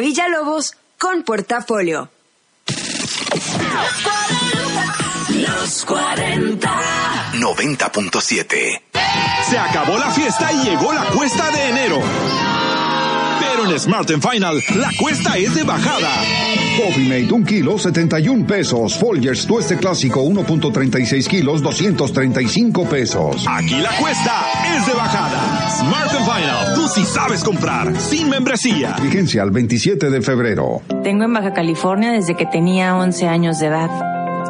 Villalobos con Portafolio. Los 40. 90.7. Se acabó la fiesta y llegó la cuesta de enero. Pero en Smart Final, la cuesta es de bajada. Coffee Mate, un kilo, 71 pesos. Folgers Tueste Clásico, 1.36 kilos, 235 pesos. Aquí la cuesta es de bajada. Smart Final, tú sí sabes comprar, sin membresía. Vigencia al 27 de febrero. Tengo en Baja California desde que tenía 11 años de edad.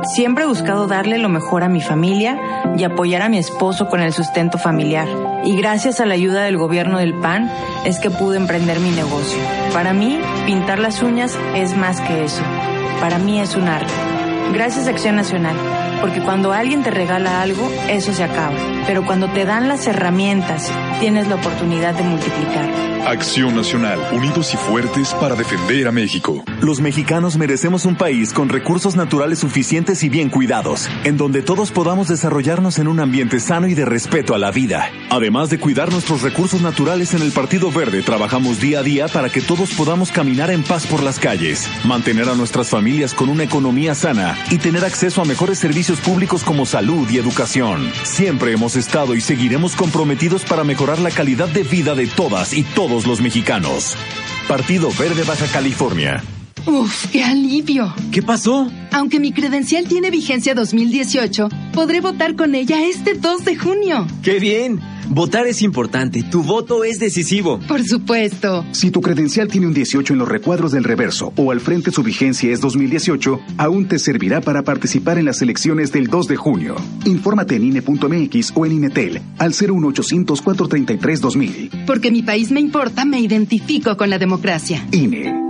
Siempre he buscado darle lo mejor a mi familia y apoyar a mi esposo con el sustento familiar. Y gracias a la ayuda del gobierno del PAN es que pude emprender mi negocio. Para mí, pintar las uñas es más que eso. Para mí es un arte. Gracias a Acción Nacional, porque cuando alguien te regala algo, eso se acaba. Pero cuando te dan las herramientas, tienes la oportunidad de multiplicar. Acción Nacional, unidos y fuertes para defender a México. Los mexicanos merecemos un país con recursos naturales suficientes y bien cuidados, en donde todos podamos desarrollarnos en un ambiente sano y de respeto a la vida. Además de cuidar nuestros recursos naturales en el Partido Verde, trabajamos día a día para que todos podamos caminar en paz por las calles, mantener a nuestras familias con una economía sana y tener acceso a mejores servicios públicos como salud y educación. Siempre hemos estado y seguiremos comprometidos para mejorar la calidad de vida de todas y todos los mexicanos. Partido Verde Baja California. Uf, qué alivio. ¿Qué pasó? Aunque mi credencial tiene vigencia 2018, podré votar con ella este 2 de junio. ¡Qué bien! Votar es importante. Tu voto es decisivo. Por supuesto. Si tu credencial tiene un 18 en los recuadros del reverso o al frente su vigencia es 2018, aún te servirá para participar en las elecciones del 2 de junio. Infórmate en INE.mx o en INETEL al 01800 433 2000. Porque mi país me importa, me identifico con la democracia. INE.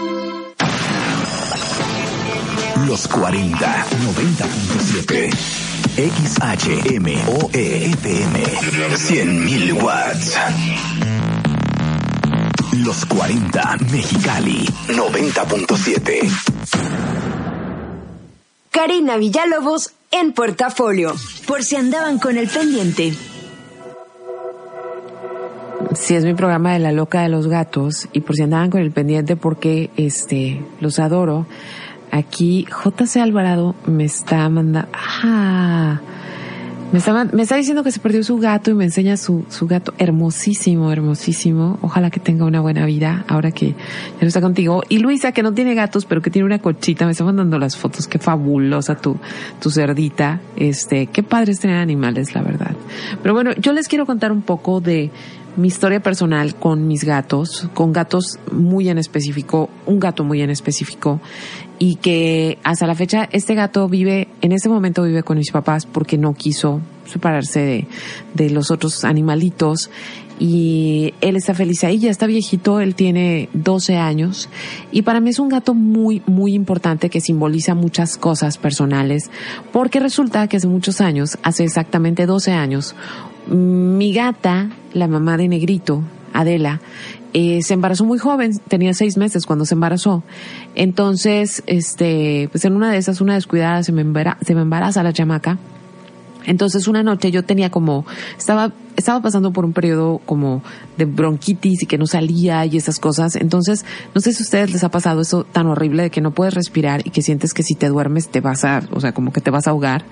Los 40, 90.7. XHMOE FM. 100.000 watts. Los 40, Mexicali. 90.7. Karina Villalobos en portafolio. Por si andaban con el pendiente. Sí, es mi programa de la loca de los gatos. Y por si andaban con el pendiente porque este los adoro. Aquí JC Alvarado me está mandando... ¡Ah! Me está, me está diciendo que se perdió su gato y me enseña su, su gato hermosísimo, hermosísimo. Ojalá que tenga una buena vida ahora que ya no está contigo. Y Luisa, que no tiene gatos, pero que tiene una cochita, me está mandando las fotos. Qué fabulosa tu, tu cerdita. Este, qué padre es tener animales, la verdad. Pero bueno, yo les quiero contar un poco de mi historia personal con mis gatos, con gatos muy en específico, un gato muy en específico, y que hasta la fecha este gato vive, en este momento vive con mis papás porque no quiso separarse de, de los otros animalitos. Y él está feliz ahí, ya está viejito, él tiene 12 años. Y para mí es un gato muy, muy importante que simboliza muchas cosas personales porque resulta que hace muchos años, hace exactamente 12 años, mi gata, la mamá de Negrito, Adela, eh, se embarazó muy joven, tenía seis meses cuando se embarazó. Entonces, este, pues en una de esas, una descuidada, se me, embaraza, se me embaraza la chamaca. Entonces una noche yo tenía como, estaba, estaba pasando por un periodo como de bronquitis y que no salía y esas cosas. Entonces, no sé si a ustedes les ha pasado eso tan horrible de que no puedes respirar y que sientes que si te duermes te vas a, o sea, como que te vas a ahogar.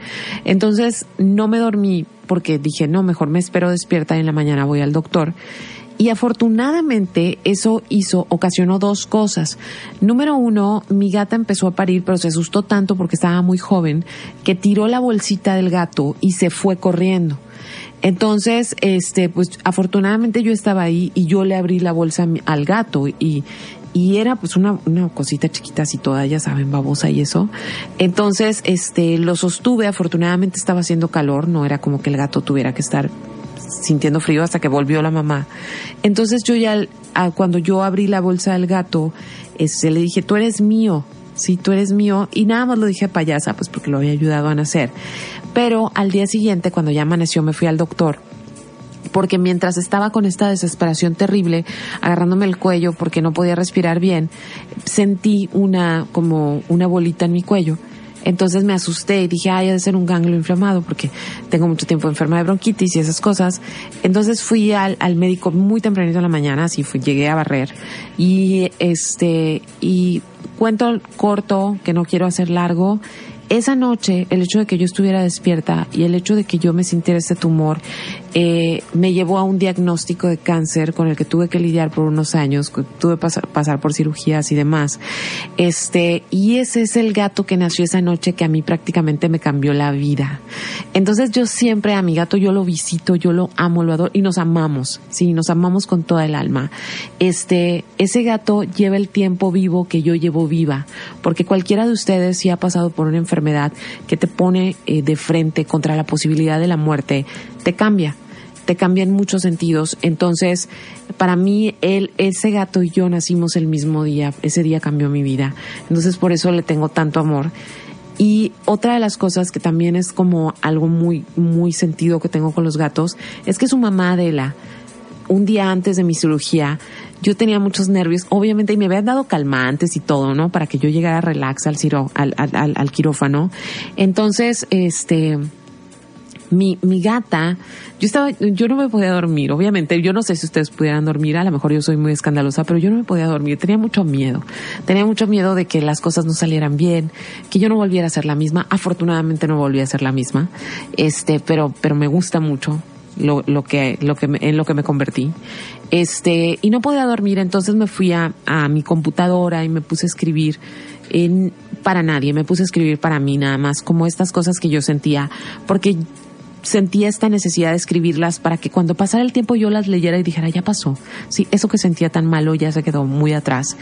Entonces, no me dormí porque dije, no, mejor me espero despierta y en la mañana voy al doctor. Y afortunadamente eso hizo, ocasionó dos cosas. Número uno, mi gata empezó a parir, pero se asustó tanto porque estaba muy joven, que tiró la bolsita del gato y se fue corriendo. Entonces, este, pues afortunadamente yo estaba ahí y yo le abrí la bolsa al gato y, y era pues una, una cosita chiquita así toda, ya saben, babosa y eso. Entonces, este, lo sostuve, afortunadamente estaba haciendo calor, no era como que el gato tuviera que estar sintiendo frío hasta que volvió la mamá. Entonces yo ya, cuando yo abrí la bolsa del gato, este, le dije, tú eres mío. si tú eres mío, y nada más lo dije payasa, pues porque lo había ayudado a nacer. Pero al día siguiente, cuando ya amaneció, me fui al doctor porque mientras estaba con esta desesperación terrible, agarrándome el cuello porque no podía respirar bien, sentí una como una bolita en mi cuello. Entonces me asusté y dije, ay, ha de ser un ganglio inflamado porque tengo mucho tiempo enferma de bronquitis y esas cosas. Entonces fui al, al médico muy tempranito en la mañana, así fui, llegué a barrer y este, y cuento corto, que no quiero hacer largo, esa noche, el hecho de que yo estuviera despierta y el hecho de que yo me sintiera este tumor eh, me llevó a un diagnóstico de cáncer con el que tuve que lidiar por unos años, tuve que pasar, pasar, por cirugías y demás. Este, y ese es el gato que nació esa noche que a mí prácticamente me cambió la vida. Entonces yo siempre a mi gato yo lo visito, yo lo amo, lo adoro y nos amamos, sí, nos amamos con toda el alma. Este, ese gato lleva el tiempo vivo que yo llevo viva, porque cualquiera de ustedes si ha pasado por una enfermedad que te pone eh, de frente contra la posibilidad de la muerte, te cambia te cambia en muchos sentidos. Entonces, para mí, él, ese gato y yo nacimos el mismo día. Ese día cambió mi vida. Entonces, por eso le tengo tanto amor. Y otra de las cosas que también es como algo muy, muy sentido que tengo con los gatos, es que su mamá Adela, un día antes de mi cirugía, yo tenía muchos nervios, obviamente, y me habían dado calmantes y todo, ¿no? Para que yo llegara relax al, al, al, al quirófano. Entonces, este, mi, mi gata, yo estaba, yo no me podía dormir, obviamente, yo no sé si ustedes pudieran dormir, a lo mejor yo soy muy escandalosa, pero yo no me podía dormir, tenía mucho miedo, tenía mucho miedo de que las cosas no salieran bien, que yo no volviera a ser la misma, afortunadamente no volví a ser la misma, este, pero, pero me gusta mucho, lo, lo que, lo que en lo que me convertí. Este, y no podía dormir, entonces me fui a, a mi computadora y me puse a escribir en, para nadie, me puse a escribir para mí nada más, como estas cosas que yo sentía, porque sentía esta necesidad de escribirlas para que cuando pasara el tiempo yo las leyera y dijera, ya pasó. Sí, eso que sentía tan malo ya se quedó muy atrás.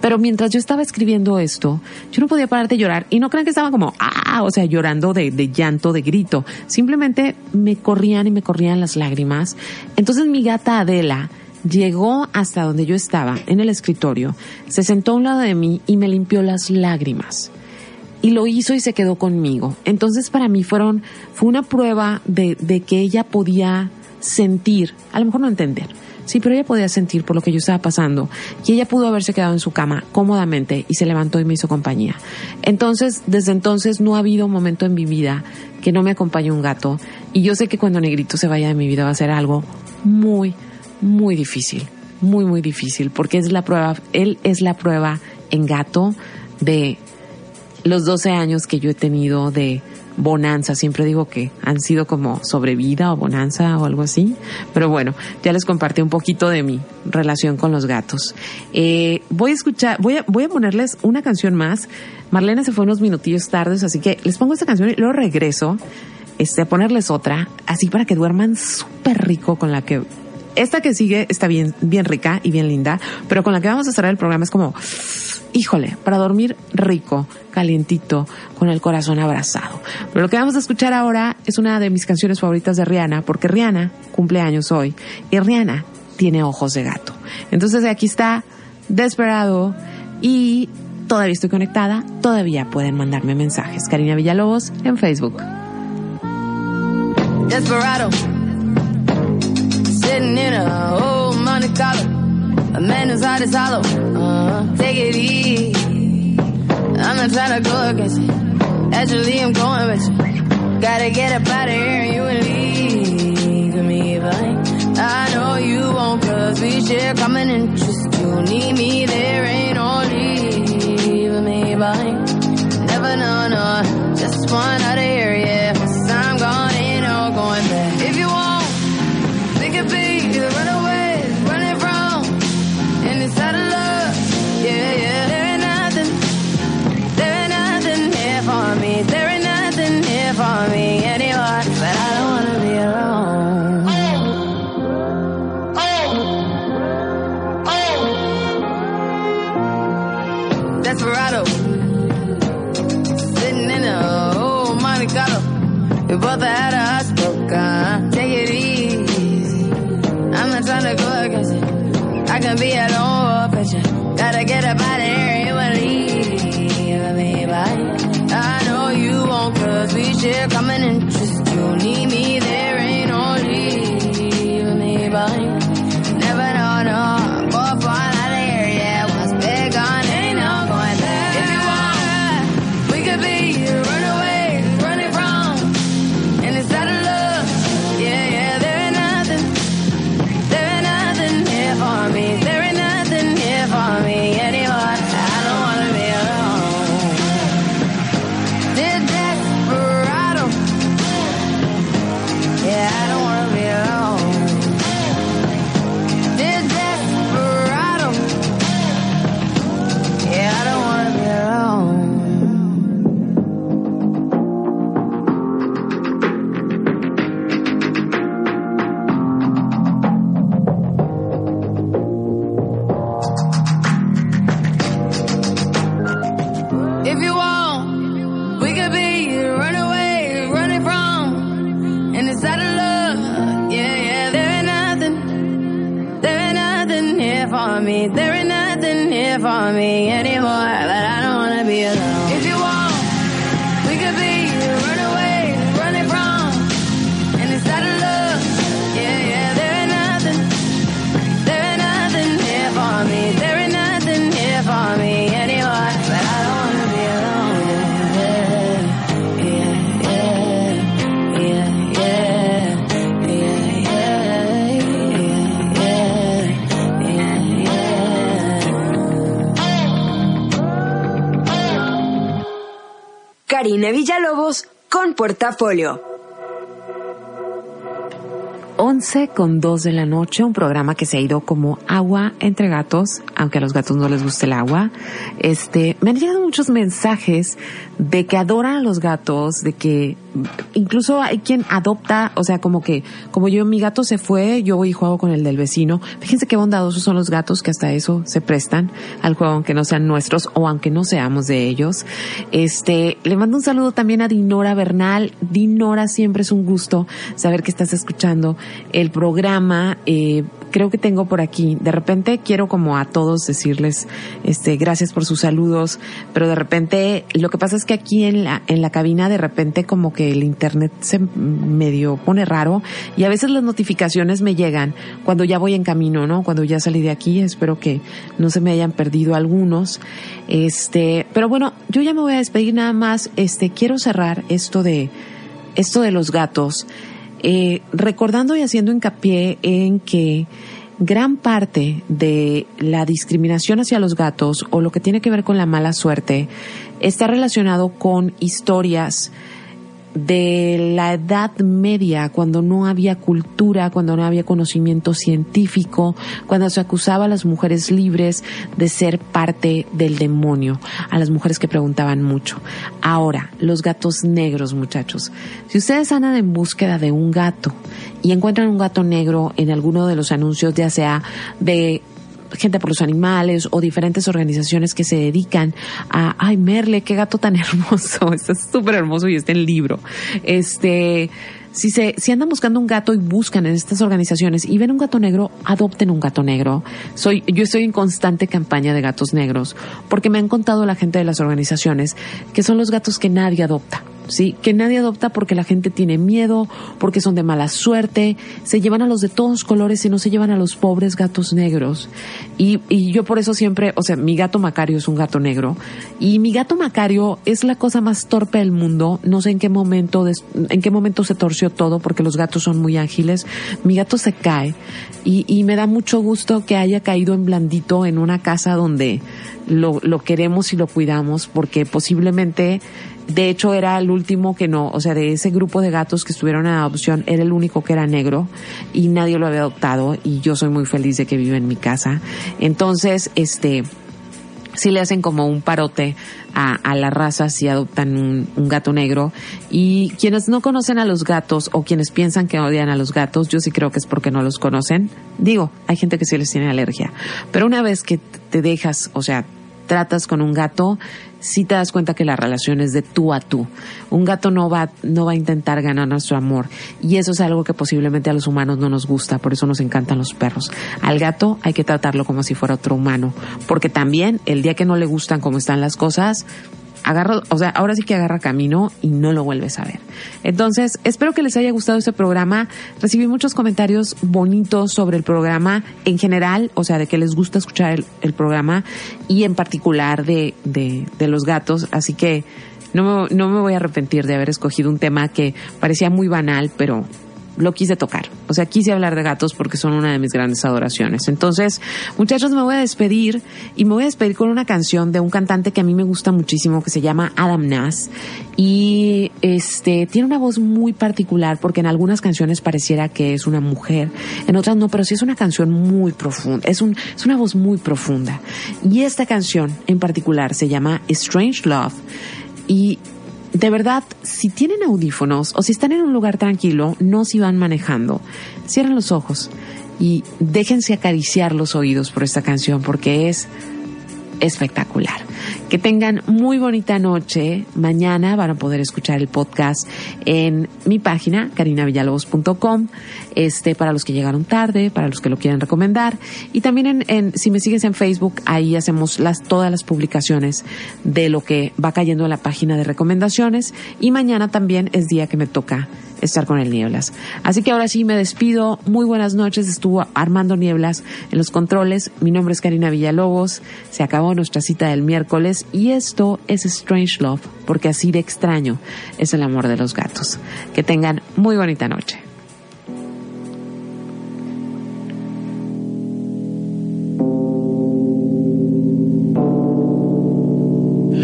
Pero mientras yo estaba escribiendo esto, yo no podía parar de llorar y no crean que estaba como, ah, o sea, llorando de, de llanto, de grito. Simplemente me corrían y me corrían las lágrimas. Entonces mi gata Adela, llegó hasta donde yo estaba, en el escritorio, se sentó a un lado de mí y me limpió las lágrimas y lo hizo y se quedó conmigo. Entonces para mí fueron, fue una prueba de, de que ella podía sentir, a lo mejor no entender, sí, pero ella podía sentir por lo que yo estaba pasando y ella pudo haberse quedado en su cama cómodamente y se levantó y me hizo compañía. Entonces, desde entonces no ha habido un momento en mi vida que no me acompañe un gato y yo sé que cuando Negrito se vaya de mi vida va a ser algo muy, muy difícil, muy, muy difícil, porque es la prueba, él es la prueba en gato de los 12 años que yo he tenido de bonanza, siempre digo que han sido como sobrevida o bonanza o algo así, pero bueno, ya les compartí un poquito de mi relación con los gatos. Eh, voy a escuchar, voy a, voy a ponerles una canción más. Marlene se fue unos minutillos tardes, así que les pongo esta canción y luego regreso este, a ponerles otra, así para que duerman súper rico con la que esta que sigue está bien, bien rica y bien linda, pero con la que vamos a cerrar el programa es como, híjole, para dormir rico, calientito, con el corazón abrazado. Pero lo que vamos a escuchar ahora es una de mis canciones favoritas de Rihanna, porque Rihanna cumple años hoy y Rihanna tiene ojos de gato. Entonces aquí está Desperado y todavía estoy conectada, todavía pueden mandarme mensajes. Karina Villalobos en Facebook. Desperado. Sitting in a old. A man whose heart is hollow. Uh, take it easy. I'm not trying to go against you. Actually, I'm going with you. Gotta get up out of here and you and leave me behind. I know you won't cause we share common interest. You need me, there ain't no leaving me behind. Never know, no, just one out of here, yeah. Cause I'm gone, ain't no going back. If you want, we could be the runaways, question Karina Villalobos con Portafolio. 11 con 2 de la noche, un programa que se ha ido como agua entre gatos, aunque a los gatos no les guste el agua. Este, me han llegado muchos mensajes de que adoran a los gatos, de que incluso hay quien adopta, o sea, como que, como yo, mi gato se fue, yo voy y juego con el del vecino. Fíjense qué bondadosos son los gatos que hasta eso se prestan al juego, aunque no sean nuestros o aunque no seamos de ellos. Este, le mando un saludo también a Dinora Bernal. Dinora, siempre es un gusto saber que estás escuchando el programa. Eh, creo que tengo por aquí, de repente quiero como a todos decirles, este, gracias por sus saludos, pero de repente, lo que pasa es que aquí en la, en la cabina de repente como que el internet se medio pone raro y a veces las notificaciones me llegan cuando ya voy en camino, ¿no? Cuando ya salí de aquí, espero que no se me hayan perdido algunos. Este, pero bueno, yo ya me voy a despedir nada más, este, quiero cerrar esto de, esto de los gatos eh, recordando y haciendo hincapié en que gran parte de la discriminación hacia los gatos o lo que tiene que ver con la mala suerte está relacionado con historias de la Edad Media, cuando no había cultura, cuando no había conocimiento científico, cuando se acusaba a las mujeres libres de ser parte del demonio, a las mujeres que preguntaban mucho. Ahora, los gatos negros, muchachos. Si ustedes andan en búsqueda de un gato y encuentran un gato negro en alguno de los anuncios, ya sea de gente por los animales o diferentes organizaciones que se dedican a, ay, Merle, qué gato tan hermoso, está súper hermoso y está en libro. Este, si se, si andan buscando un gato y buscan en estas organizaciones y ven un gato negro, adopten un gato negro. Soy, yo estoy en constante campaña de gatos negros porque me han contado la gente de las organizaciones que son los gatos que nadie adopta. ¿Sí? Que nadie adopta porque la gente tiene miedo, porque son de mala suerte, se llevan a los de todos colores y no se llevan a los pobres gatos negros. Y, y yo por eso siempre, o sea, mi gato Macario es un gato negro y mi gato Macario es la cosa más torpe del mundo. No sé en qué momento, en qué momento se torció todo porque los gatos son muy ágiles. Mi gato se cae y, y me da mucho gusto que haya caído en blandito en una casa donde lo, lo queremos y lo cuidamos porque posiblemente de hecho, era el último que no, o sea, de ese grupo de gatos que estuvieron en adopción, era el único que era negro y nadie lo había adoptado y yo soy muy feliz de que vive en mi casa. Entonces, este, si le hacen como un parote a, a la raza si adoptan un, un gato negro. Y quienes no conocen a los gatos o quienes piensan que odian a los gatos, yo sí creo que es porque no los conocen. Digo, hay gente que sí les tiene alergia. Pero una vez que te dejas, o sea, tratas con un gato, sí te das cuenta que la relación es de tú a tú. Un gato no va, no va a intentar ganar nuestro amor. Y eso es algo que posiblemente a los humanos no nos gusta, por eso nos encantan los perros. Al gato hay que tratarlo como si fuera otro humano, porque también el día que no le gustan cómo están las cosas, agarra, o sea, ahora sí que agarra camino y no lo vuelves a ver. Entonces, espero que les haya gustado este programa. Recibí muchos comentarios bonitos sobre el programa en general, o sea, de que les gusta escuchar el, programa y en particular de, de, de los gatos. Así que no no me voy a arrepentir de haber escogido un tema que parecía muy banal, pero lo quise tocar. O sea, quise hablar de gatos porque son una de mis grandes adoraciones. Entonces, muchachos, me voy a despedir y me voy a despedir con una canción de un cantante que a mí me gusta muchísimo que se llama Adam Nass y este tiene una voz muy particular porque en algunas canciones pareciera que es una mujer, en otras no, pero sí es una canción muy profunda, es un es una voz muy profunda. Y esta canción en particular se llama Strange Love y de verdad, si tienen audífonos o si están en un lugar tranquilo, no si van manejando, cierren los ojos y déjense acariciar los oídos por esta canción porque es espectacular. Que tengan muy bonita noche. Mañana van a poder escuchar el podcast en mi página, carinavillalobos.com, este, para los que llegaron tarde, para los que lo quieran recomendar. Y también en, en, si me sigues en Facebook, ahí hacemos las, todas las publicaciones de lo que va cayendo en la página de recomendaciones. Y mañana también es día que me toca estar con el Nieblas. Así que ahora sí me despido. Muy buenas noches. Estuvo Armando Nieblas en los controles. Mi nombre es Karina Villalobos. Se acabó nuestra cita del miércoles y esto es Strange Love porque así de extraño es el amor de los gatos. Que tengan muy bonita noche.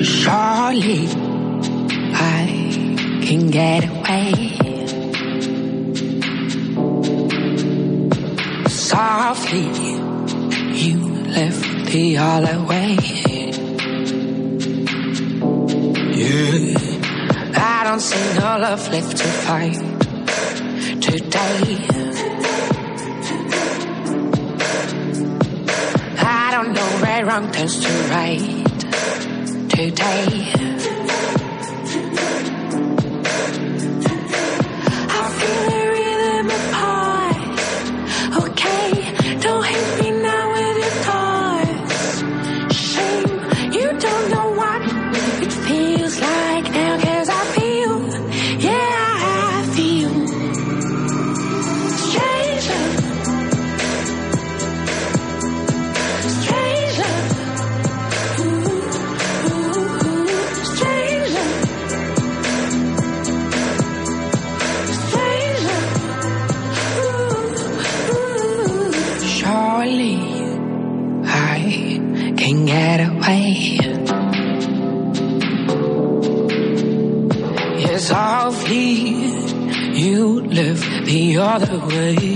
Surely I can get away. You left the other way. Yeah, I don't see no love left to fight today. I don't know where wrong turns to right today. The way.